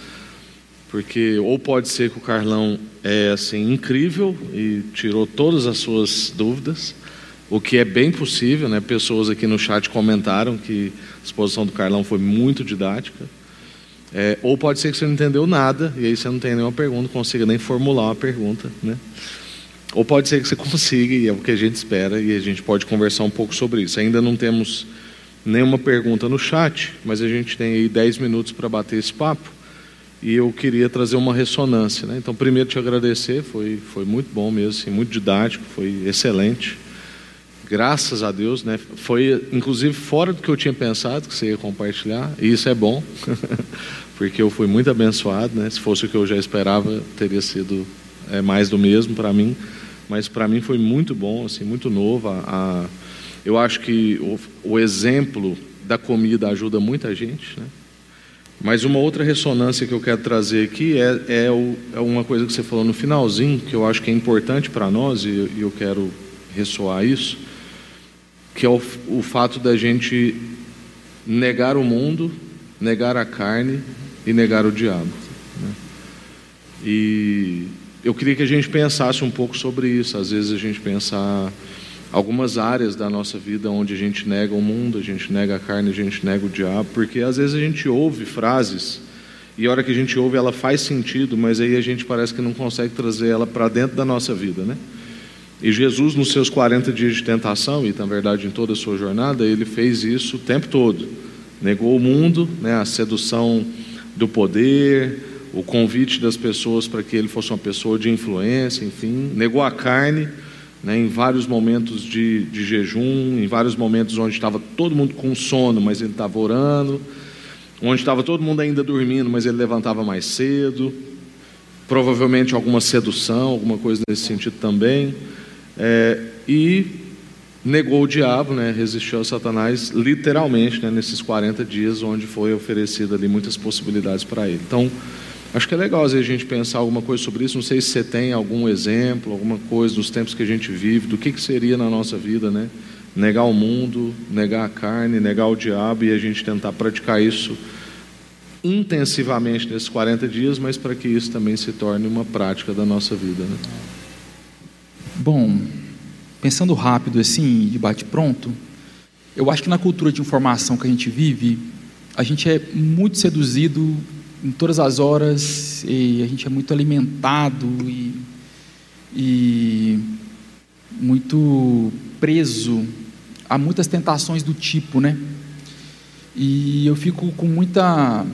B: porque ou pode ser que o Carlão é assim incrível e tirou todas as suas dúvidas, o que é bem possível, né? Pessoas aqui no chat comentaram que a exposição do Carlão foi muito didática. É, ou pode ser que você não entendeu nada e aí você não tem nenhuma pergunta, não consiga nem formular uma pergunta, né? Ou pode ser que você consiga e é o que a gente espera e a gente pode conversar um pouco sobre isso. Ainda não temos nenhuma pergunta no chat, mas a gente tem aí 10 minutos para bater esse papo e eu queria trazer uma ressonância. Né? Então, primeiro te agradecer, foi, foi muito bom mesmo, assim, muito didático, foi excelente. Graças a Deus, né? Foi inclusive fora do que eu tinha pensado que você ia compartilhar, e isso é bom, porque eu fui muito abençoado, né? Se fosse o que eu já esperava, teria sido é, mais do mesmo para mim, mas para mim foi muito bom, assim, muito novo. A, a eu acho que o, o exemplo da comida ajuda muita gente, né? Mas uma outra ressonância que eu quero trazer aqui é, é, o, é uma coisa que você falou no finalzinho, que eu acho que é importante para nós, e, e, eu quero ressoar isso, que é o, o fato da gente negar o mundo, negar a carne e negar o diabo. Né? E eu queria que a gente pensasse um pouco sobre isso. Às vezes a gente pensar algumas áreas da nossa vida onde a gente nega o mundo, a gente nega a carne, a gente nega o diabo, porque às vezes a gente ouve frases e a hora que a gente ouve ela faz sentido, mas aí a gente parece que não consegue trazer ela para dentro da nossa vida, né? E Jesus, nos seus 40 dias de tentação, e na verdade em toda a sua jornada, ele fez isso o tempo todo. Negou o mundo, né, a sedução do poder, o convite das pessoas para que ele fosse uma pessoa de influência, enfim, negou a carne, né, em vários momentos de, de jejum, em vários momentos onde estava todo mundo com sono, mas ele estava orando, onde estava todo mundo ainda dormindo, mas ele levantava mais cedo, provavelmente alguma sedução, alguma coisa nesse sentido também, é, e negou o diabo, né, resistiu a Satanás, literalmente, né, nesses 40 dias, onde foi oferecida ali muitas possibilidades para ele. Então, Acho que é legal a gente pensar alguma coisa sobre isso. Não sei se você tem algum exemplo, alguma coisa dos tempos que a gente vive, do que, que seria na nossa vida, né? Negar o mundo, negar a carne, negar o diabo e a gente tentar praticar isso intensivamente nesses 40 dias, mas para que isso também se torne uma prática da nossa vida. Né?
A: Bom, pensando rápido assim, de bate-pronto, eu acho que na cultura de informação que a gente vive, a gente é muito seduzido em todas as horas e a gente é muito alimentado e, e muito preso a muitas tentações do tipo, né? E eu fico com muita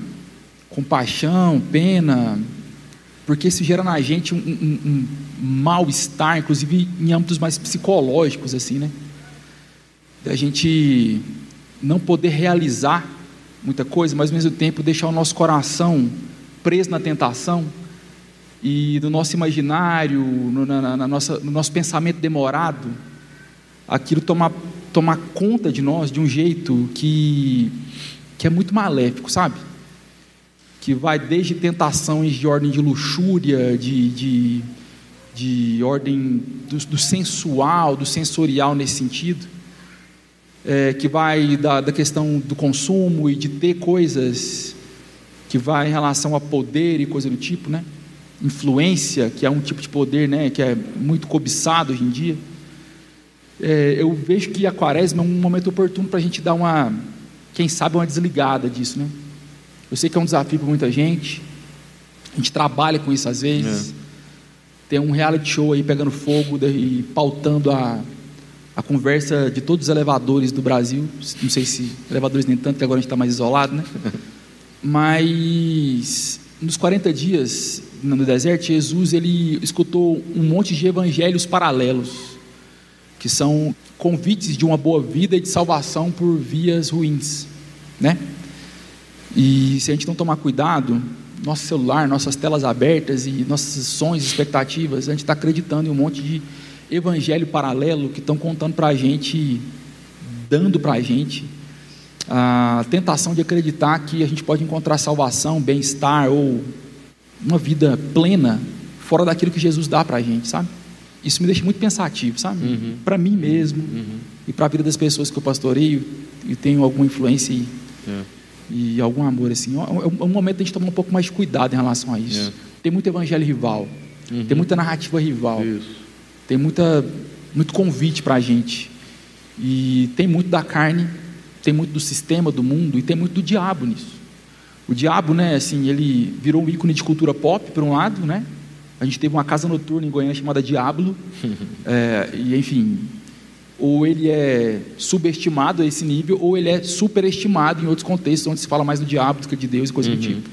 A: compaixão, pena, porque isso gera na gente um, um, um mal-estar, inclusive em âmbitos mais psicológicos, assim, né? Da gente não poder realizar muita coisa, mas ao mesmo tempo deixar o nosso coração preso na tentação e no nosso imaginário, no, na, na nossa, no nosso pensamento demorado, aquilo tomar, tomar conta de nós de um jeito que, que é muito maléfico, sabe? Que vai desde tentações de ordem de luxúria, de, de, de ordem do, do sensual, do sensorial nesse sentido é, que vai da, da questão do consumo e de ter coisas que vai em relação a poder e coisa do tipo, né? Influência, que é um tipo de poder, né? Que é muito cobiçado hoje em dia. É, eu vejo que a quaresma é um momento oportuno para a gente dar uma, quem sabe, uma desligada disso, né? Eu sei que é um desafio para muita gente. A gente trabalha com isso às vezes. É. Tem um reality show aí pegando fogo e pautando a a conversa de todos os elevadores do Brasil, não sei se elevadores nem tanto, que agora a gente está mais isolado, né? Mas nos 40 dias no deserto, Jesus ele escutou um monte de evangelhos paralelos, que são convites de uma boa vida e de salvação por vias ruins, né? E se a gente não tomar cuidado, nosso celular, nossas telas abertas e nossos sonhos, expectativas, a gente está acreditando em um monte de evangelho paralelo que estão contando para a gente, dando para a gente a tentação de acreditar que a gente pode encontrar salvação, bem-estar ou uma vida plena fora daquilo que Jesus dá para a gente, sabe? Isso me deixa muito pensativo, sabe? Uhum. Para mim mesmo uhum. e para a vida das pessoas que eu pastoreio e tenho alguma influência e, é. E algum amor assim. É um, é um momento de a gente tomar um pouco mais de cuidado em relação a isso. É. Tem muito evangelho rival, uhum. tem muita narrativa rival. Isso. Tem muita, muito convite para a gente. E tem muito da carne, tem muito do sistema, do mundo, e tem muito do diabo nisso. O diabo, né, assim, ele virou um ícone de cultura pop, por um lado, né? A gente teve uma casa noturna em Goiânia chamada Diablo. é, e, enfim, ou ele é subestimado a esse nível, ou ele é superestimado em outros contextos, onde se fala mais do diabo do que de Deus e coisa uhum. do tipo.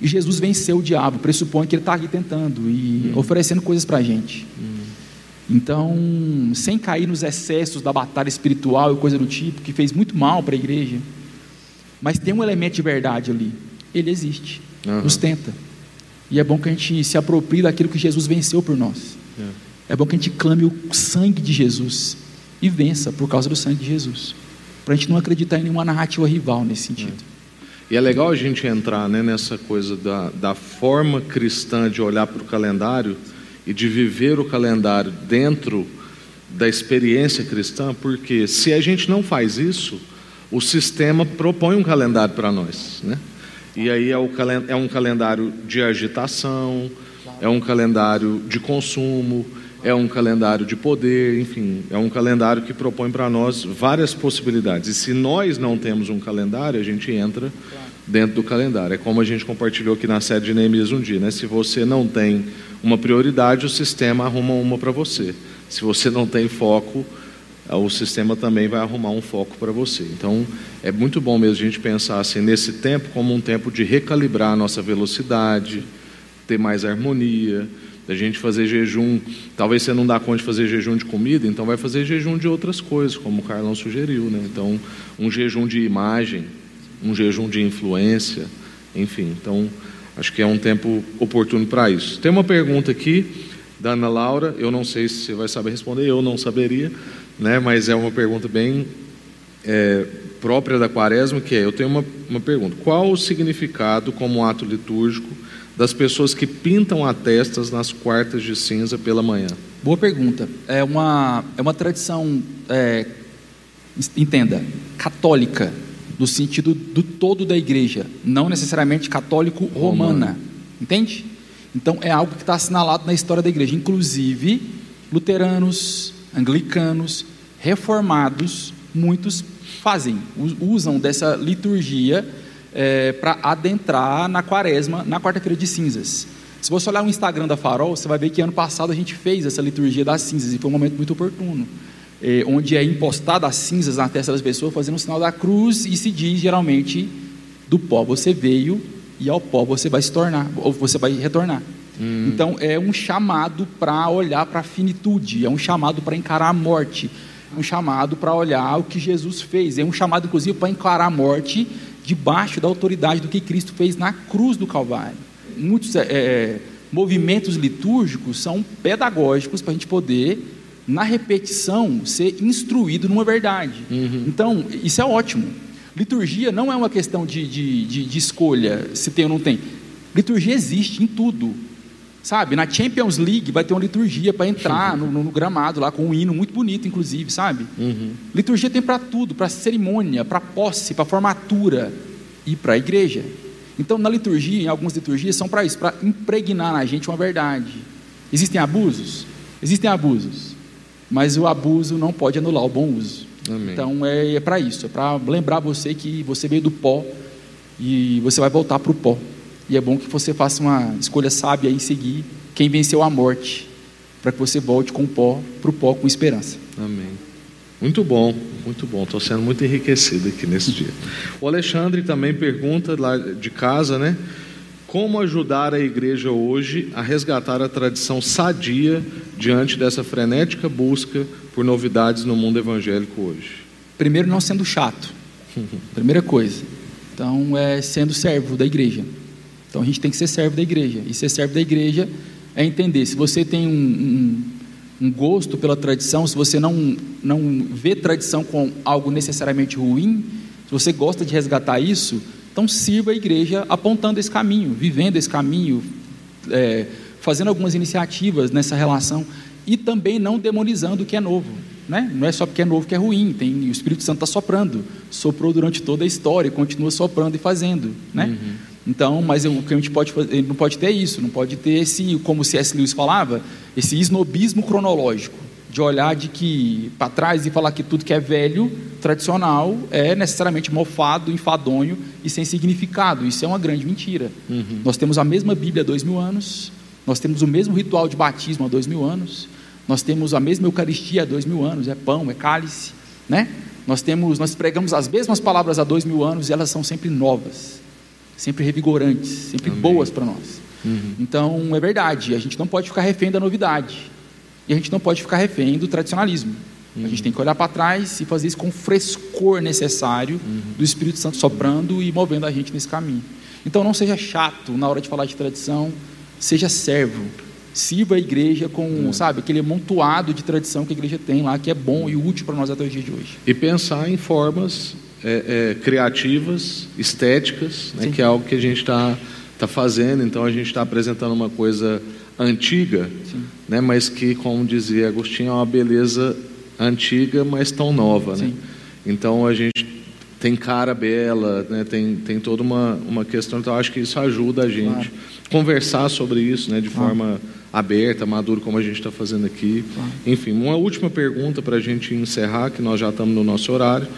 A: E Jesus venceu o diabo, pressupõe que ele está aqui tentando e uhum. oferecendo coisas para a gente. Uhum. Então, sem cair nos excessos da batalha espiritual e coisa do tipo, que fez muito mal para a igreja, mas tem um elemento de verdade ali. Ele existe, nos tenta. E é bom que a gente se aproprie daquilo que Jesus venceu por nós. É. é bom que a gente clame o sangue de Jesus e vença por causa do sangue de Jesus. Para a gente não acreditar em nenhuma narrativa rival nesse sentido.
B: É. E é legal a gente entrar né, nessa coisa da, da forma cristã de olhar para o calendário e de viver o calendário dentro da experiência cristã, porque se a gente não faz isso, o sistema propõe um calendário para nós. Né? E aí é, o, é um calendário de agitação, é um calendário de consumo, é um calendário de poder, enfim, é um calendário que propõe para nós várias possibilidades. E se nós não temos um calendário, a gente entra dentro do calendário. É como a gente compartilhou aqui na série de Neemias um dia, né? Se você não tem uma prioridade, o sistema arruma uma para você. Se você não tem foco, o sistema também vai arrumar um foco para você. Então, é muito bom mesmo a gente pensar assim nesse tempo como um tempo de recalibrar a nossa velocidade, ter mais harmonia, da gente fazer jejum. Talvez você não dá conta de fazer jejum de comida, então vai fazer jejum de outras coisas, como o Carlão sugeriu, né? Então, um jejum de imagem, um jejum de influência, enfim. Então, acho que é um tempo oportuno para isso. Tem uma pergunta aqui da Ana Laura, eu não sei se você vai saber responder, eu não saberia, né? Mas é uma pergunta bem é, própria da Quaresma, que é: eu tenho uma, uma pergunta. Qual o significado como ato litúrgico das pessoas que pintam a testas nas quartas de cinza pela manhã?
A: Boa pergunta. É uma, é uma tradição, é, entenda, católica, no sentido do todo da igreja, não necessariamente católico romana. romana. Entende? Então é algo que está assinalado na história da igreja. Inclusive, luteranos, anglicanos, reformados, muitos fazem, usam dessa liturgia é, para adentrar na quaresma, na quarta-feira de cinzas. Se você olhar o Instagram da Farol, você vai ver que ano passado a gente fez essa liturgia das cinzas e foi um momento muito oportuno. É, onde é impostada as cinzas na testa das pessoas, fazendo o sinal da cruz, e se diz geralmente: do pó você veio e ao pó você vai se tornar, ou você vai retornar. Hum. Então é um chamado para olhar para a finitude, é um chamado para encarar a morte, um chamado para olhar o que Jesus fez, é um chamado inclusive para encarar a morte debaixo da autoridade do que Cristo fez na cruz do Calvário. Muitos é, é movimentos litúrgicos são pedagógicos para a gente poder, na repetição, ser instruído numa verdade. Uhum. Então, isso é ótimo. Liturgia não é uma questão de, de, de, de escolha, se tem ou não tem. Liturgia existe em tudo. Sabe, na Champions League vai ter uma liturgia para entrar no, no, no, gramado lá com um hino muito bonito, inclusive, sabe? Uhum. Liturgia tem para tudo, para cerimônia, para posse, para formatura e para a igreja. Então, na liturgia, em algumas liturgias são para isso, para impregnar na gente uma verdade. Existem abusos, existem abusos, mas o abuso não pode anular o bom uso. Amém. Então é, é para isso, é para lembrar você que você veio do pó e você vai voltar para o pó. E é bom que você faça uma escolha sábia em seguir quem venceu a morte, para que você volte com o pó para o pó com esperança.
B: Amém. Muito bom, muito bom. Estou sendo muito enriquecido aqui nesse dia. O Alexandre também pergunta lá de casa, né? Como ajudar a igreja hoje a resgatar a tradição sadia diante dessa frenética busca por novidades no mundo evangélico hoje?
A: Primeiro, não sendo chato. Primeira coisa. Então, é sendo servo da igreja. Então a gente tem que ser servo da igreja. E ser servo da igreja é entender. Se você tem um, um, um gosto pela tradição, se você não, não vê tradição com algo necessariamente ruim, se você gosta de resgatar isso, então sirva a igreja apontando esse caminho, vivendo esse caminho, é, fazendo algumas iniciativas nessa relação e também não demonizando o que é novo. Né? Não é só porque é novo que é ruim, tem, o Espírito Santo está soprando, soprou durante toda a história, continua soprando e fazendo. Né? Uhum. Então, mas o que a gente pode fazer, não pode ter isso, não pode ter esse, como o C.S. Lewis falava, esse esnobismo cronológico, de olhar de que para trás e falar que tudo que é velho, tradicional, é necessariamente mofado, enfadonho e sem significado. Isso é uma grande mentira. Uhum. Nós temos a mesma Bíblia há dois mil anos, nós temos o mesmo ritual de batismo há dois mil anos, Nós temos a mesma Eucaristia há dois mil anos, é pão, é cálice, né? Nós temos, nós pregamos as mesmas palavras há dois mil anos e elas são sempre novas, sempre revigorantes, sempre Amém. boas para nós. Uhum. Então é verdade, a gente não pode ficar refém da novidade e a gente não pode ficar refém do tradicionalismo. Uhum. A gente tem que olhar para trás e fazer isso com o frescor necessário uhum. do Espírito Santo soprando e movendo a gente nesse caminho. Então não seja chato na hora de falar de tradição, seja servo sirva a igreja com, é. sabe, aquele amontoado de tradição que a igreja tem lá, que é bom e útil para nós até o dia de hoje.
B: E pensar em formas é, é, criativas, estéticas, né, que é algo que a gente está tá fazendo. Então a gente está apresentando uma coisa antiga, né, mas que, como dizia Agostinho, é uma beleza antiga, mas tão nova. Né? Então a gente tem cara bela, né? tem, tem toda uma, uma questão. Então acho que isso ajuda a gente claro. conversar sobre isso né? de forma aberta, maduro, como a gente está fazendo aqui. Enfim, uma última pergunta para a gente encerrar, que nós já estamos no nosso horário.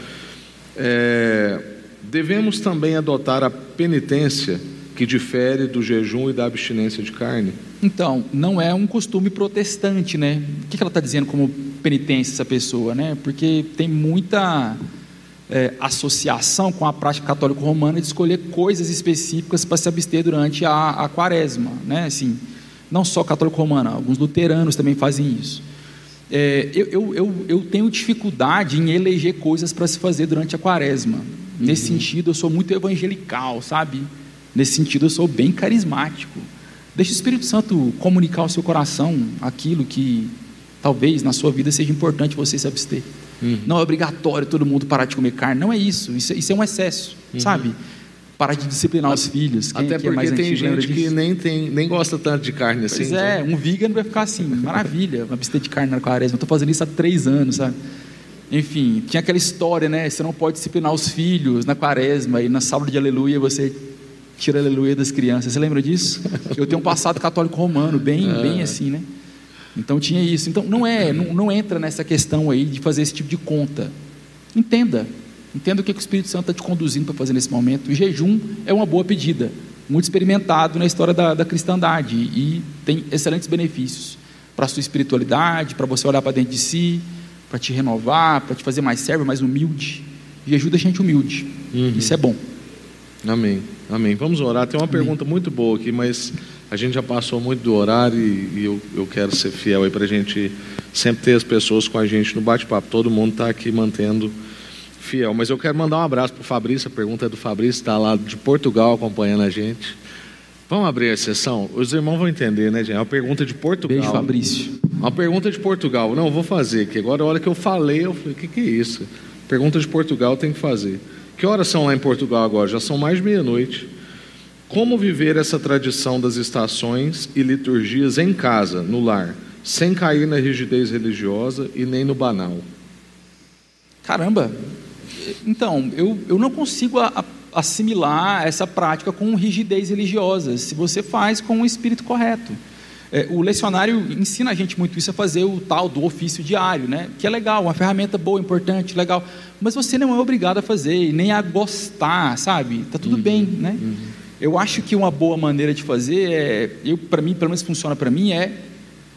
B: É, devemos também adotar a penitência que difere do jejum e da abstinência de carne?
A: Então, não é um costume protestante, né? O que ela está dizendo como penitência essa pessoa, né? Porque tem muita é, associação com a prática católica romana de escolher coisas específicas para se abster durante a, a quaresma, né? Assim, não só católico romana, alguns luteranos também fazem isso. É, eu, eu, eu, eu, tenho dificuldade em eleger coisas para se fazer durante a quaresma. Uhum. Nesse sentido, eu sou muito evangelical, sabe? Nesse sentido, eu sou bem carismático. Deixe o Espírito Santo comunicar ao seu coração aquilo que talvez na sua vida seja importante você se abster. Uhum. Não é obrigatório todo mundo parar de comer carne. Não é isso. Isso, é, isso é um excesso, uhum. sabe? Parar de disciplinar os filhos.
B: Quem, Até porque é tem gente que nem, tem, nem gosta tanto de carne assim.
A: Pois é, então. um vegan vai ficar assim, maravilha, uma abster de carne na quaresma. Estou fazendo isso há três anos, sabe? Enfim, tinha aquela história, né? Você não pode disciplinar os filhos na quaresma e na sala de aleluia você tira aleluia das crianças. Você lembra disso? Eu tenho um passado católico romano, bem, ah. bem assim, né? Então tinha isso. Então não é, não, não entra nessa questão aí de fazer esse tipo de conta. Entenda, Entenda o que, o Espírito Santo está te conduzindo para fazer nesse momento. O jejum é uma boa pedida, muito experimentado na história da, da cristandade e tem excelentes benefícios para a sua espiritualidade, para você olhar para dentro de si, para te renovar, para te fazer mais servo, mais humilde. Jejum deixa a gente humilde. Uhum. Isso é bom.
B: Amém. Amém. Vamos orar. Tem uma Amém. pergunta muito boa aqui, mas a gente já passou muito do horário e, e eu, eu quero ser fiel aí para a gente sempre ter as pessoas com a gente no bate-papo. Todo mundo está aqui mantendo fiel. Mas eu quero mandar um abraço para o Fabrício. A pergunta é do Fabrício, está lá de Portugal acompanhando a gente. Vamos abrir a sessão? Os irmãos vão entender, né, gente? É uma pergunta de Portugal.
A: Beijo, Fabrício.
B: Uma pergunta de Portugal. Não, vou fazer, que agora a hora que eu falei, eu falei, o que, que é isso? Pergunta de Portugal tem que fazer. Que horas são lá em Portugal agora? Já são mais de meia-noite. Como viver essa tradição das estações e liturgias em casa, no lar, sem cair na rigidez religiosa e nem no banal?
A: Caramba, então, eu, eu não consigo a, a, assimilar essa prática com rigidez religiosa, se você faz com o espírito correto. É, o lecionário ensina a gente muito isso a fazer o tal do ofício diário, né? que é legal, uma ferramenta boa, importante, legal, mas você não é obrigado a fazer, nem a gostar, sabe? Tá tudo uhum, bem, né? Uhum. Eu acho que uma boa maneira de fazer é, eu para mim, pelo menos funciona para mim, é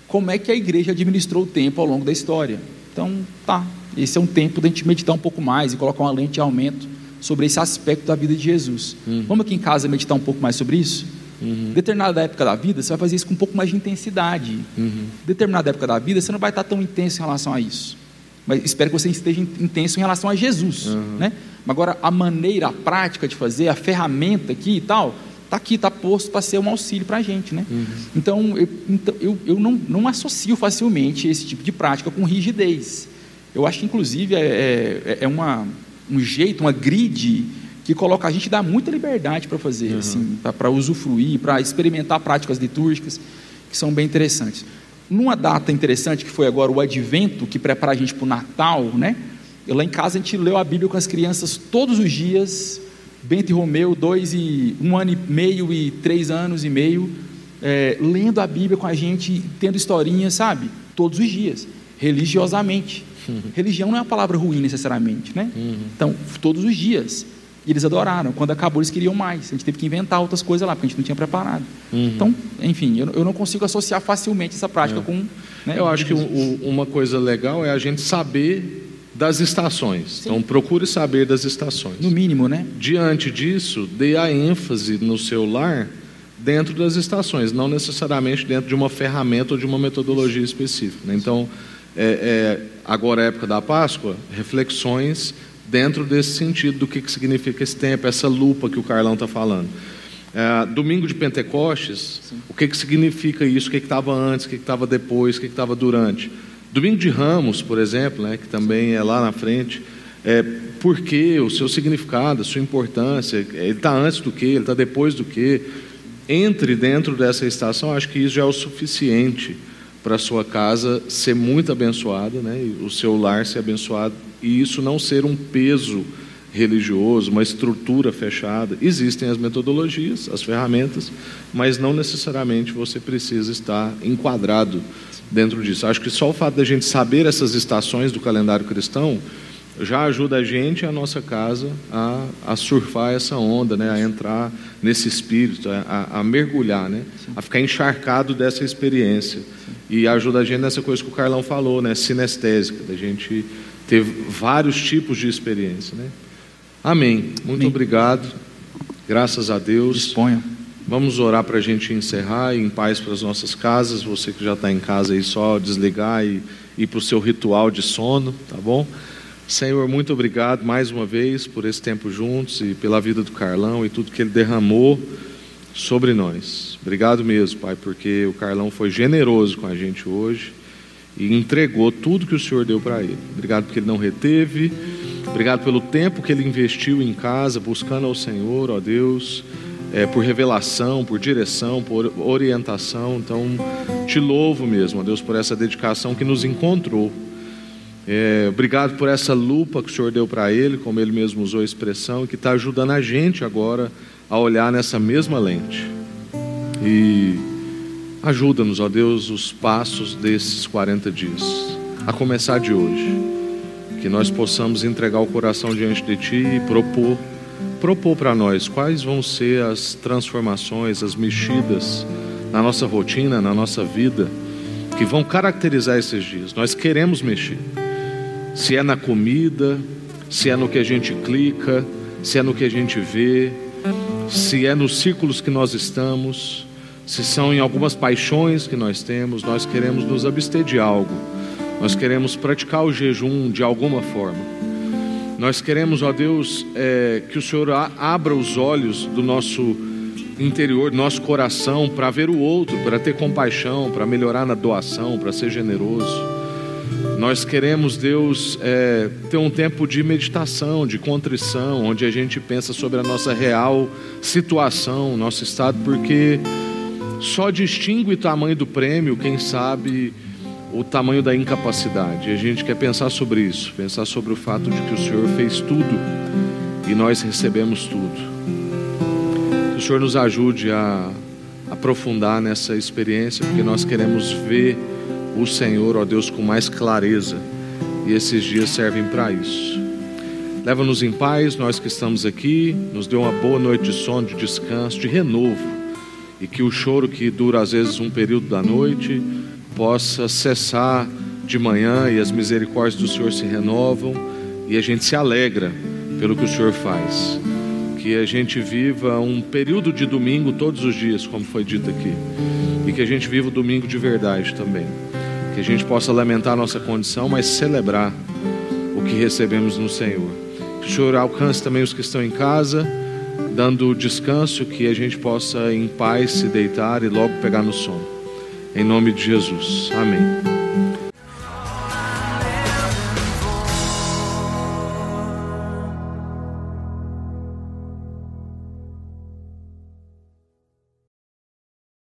A: como é que a igreja administrou o tempo ao longo da história. Então, tá, esse é um tempo da gente meditar um pouco mais e colocar uma lente de aumento sobre esse aspecto da vida de Jesus. Uhum. Vamos aqui em casa meditar um pouco mais sobre isso? Uhum. Determinada época da vida, você vai fazer isso com um pouco mais de intensidade. Uhum. Determinada época da vida, você não vai estar tão intenso em relação a isso. Mas espero que você esteja intenso em relação a Jesus. Uhum. Né? Agora, a maneira, a prática de fazer, a ferramenta aqui e tal, está aqui, está posto para ser um auxílio para a gente. Né? Uhum. Então, eu, então eu, eu não, não associo facilmente esse tipo de prática com rigidez. Eu acho que, inclusive, é, é, é uma, um jeito, uma grid que coloca a gente dá muita liberdade para fazer, uhum. assim, para usufruir, para experimentar práticas litúrgicas que são bem interessantes. Numa data interessante que foi agora o Advento, que prepara a gente para o Natal, né? Eu, lá em casa a gente leu a Bíblia com as crianças todos os dias. Bento e Romeu, dois e um ano e meio e três anos e meio, é, lendo a Bíblia com a gente, tendo historinhas, sabe? Todos os dias, religiosamente. Uhum. Religião não é uma palavra ruim necessariamente, né? Uhum. Então, todos os dias. E eles adoraram. Quando acabou, eles queriam mais. A gente teve que inventar outras coisas lá, porque a gente não tinha preparado. Uhum. Então, enfim, eu, eu, não consigo associar facilmente essa prática é. com Né?
B: Eu acho que o- o- uma coisa legal é a gente saber das estações. Então, procure saber das estações.
A: No mínimo, né?
B: Diante disso, dê a ênfase no seu lar dentro das estações, não necessariamente dentro de uma ferramenta ou de uma metodologia específica. né? Então, é, é, agora é a época da Páscoa, reflexões dentro desse sentido do que, que significa esse tempo, essa lupa que o Carlão está falando. É, domingo de Pentecostes, o que, que significa isso? O que estava antes, o que estava depois, o que estava durante? Domingo de Ramos, por exemplo, né, que também é lá na frente, é, por quê, o seu significado, a sua importância, ele está antes do que, ele está depois do que. Entre dentro dessa estação, acho que isso já é o suficiente para a sua casa ser muito abençoada, né, o seu lar ser abençoado, e isso não ser um peso religioso, uma estrutura fechada. Existem as metodologias, as ferramentas, mas não necessariamente você precisa estar enquadrado dentro disso. Acho que só o fato da gente saber essas estações do calendário cristão já ajuda a gente, a nossa casa, a, a surfar essa onda, né? a entrar nesse espírito, a, a mergulhar, né? a ficar encharcado dessa experiência. E ajuda a gente nessa coisa que o Carlão falou, né? sinestésica, da gente ter vários tipos de experiência. Né? Amém. Muito
A: Amém.
B: obrigado. Graças a Deus.
A: Disponha.
B: Vamos orar para a gente encerrar e em paz para as nossas casas. Você que já está em casa aí, só desligar e ir para o seu ritual de sono, tá bom? Senhor, muito obrigado mais uma vez por esse tempo juntos e pela vida do Carlão e tudo que ele derramou sobre nós. Obrigado mesmo, Pai, porque o Carlão foi generoso com a gente hoje e entregou tudo que o Senhor deu para ele. Obrigado porque ele não reteve. Obrigado pelo tempo que ele investiu em casa, buscando ao Senhor, ó Deus, é, por revelação, por direção, por orientação. Então, te louvo mesmo, ó Deus, por essa dedicação que nos encontrou. É, obrigado por essa lupa que o Senhor deu para ele, como ele mesmo usou a expressão, que está ajudando a gente agora a olhar nessa mesma lente. E ajuda-nos, ó Deus, os passos desses 40 dias, a começar de hoje. Que nós possamos entregar o coração diante de Ti e propor, propor para nós quais vão ser as transformações, as mexidas na nossa rotina, na nossa vida, que vão caracterizar esses dias. Nós queremos mexer. Se é na comida, se é no que a gente clica, se é no que a gente vê, se é nos círculos que nós estamos, se são em algumas paixões que nós temos, nós queremos nos abster de algo. Nós queremos praticar o jejum de alguma forma. Nós queremos, ó Deus, é, que o Senhor abra os olhos do nosso interior, do nosso coração, para ver o outro, para ter compaixão, para melhorar na doação, para ser generoso. Nós queremos, Deus, é, ter um tempo de meditação, de contrição, onde a gente pensa sobre a nossa real situação, nosso estado, porque só distingue o tamanho do prêmio, quem sabe o tamanho da incapacidade. A gente quer pensar sobre isso, pensar sobre o fato de que o Senhor fez tudo e nós recebemos tudo. Que o Senhor nos ajude a aprofundar nessa experiência, porque nós queremos ver o Senhor, ó Deus, com mais clareza. E esses dias servem para isso. Leva-nos em paz, nós que estamos aqui, nos dê uma boa noite de sono, de descanso, de renovo. E que o choro que dura às vezes um período da noite possa cessar de manhã e as misericórdias do Senhor se renovam e a gente se alegra pelo que o Senhor faz. Que a gente viva um período de domingo todos os dias, como foi dito aqui. E que a gente viva o domingo de verdade também. Que a gente possa lamentar nossa condição, mas celebrar o que recebemos no Senhor. Que o Senhor alcance também os que estão em casa, dando descanso, que a gente possa em paz se deitar e logo pegar no sono. Em nome de Jesus. Amém.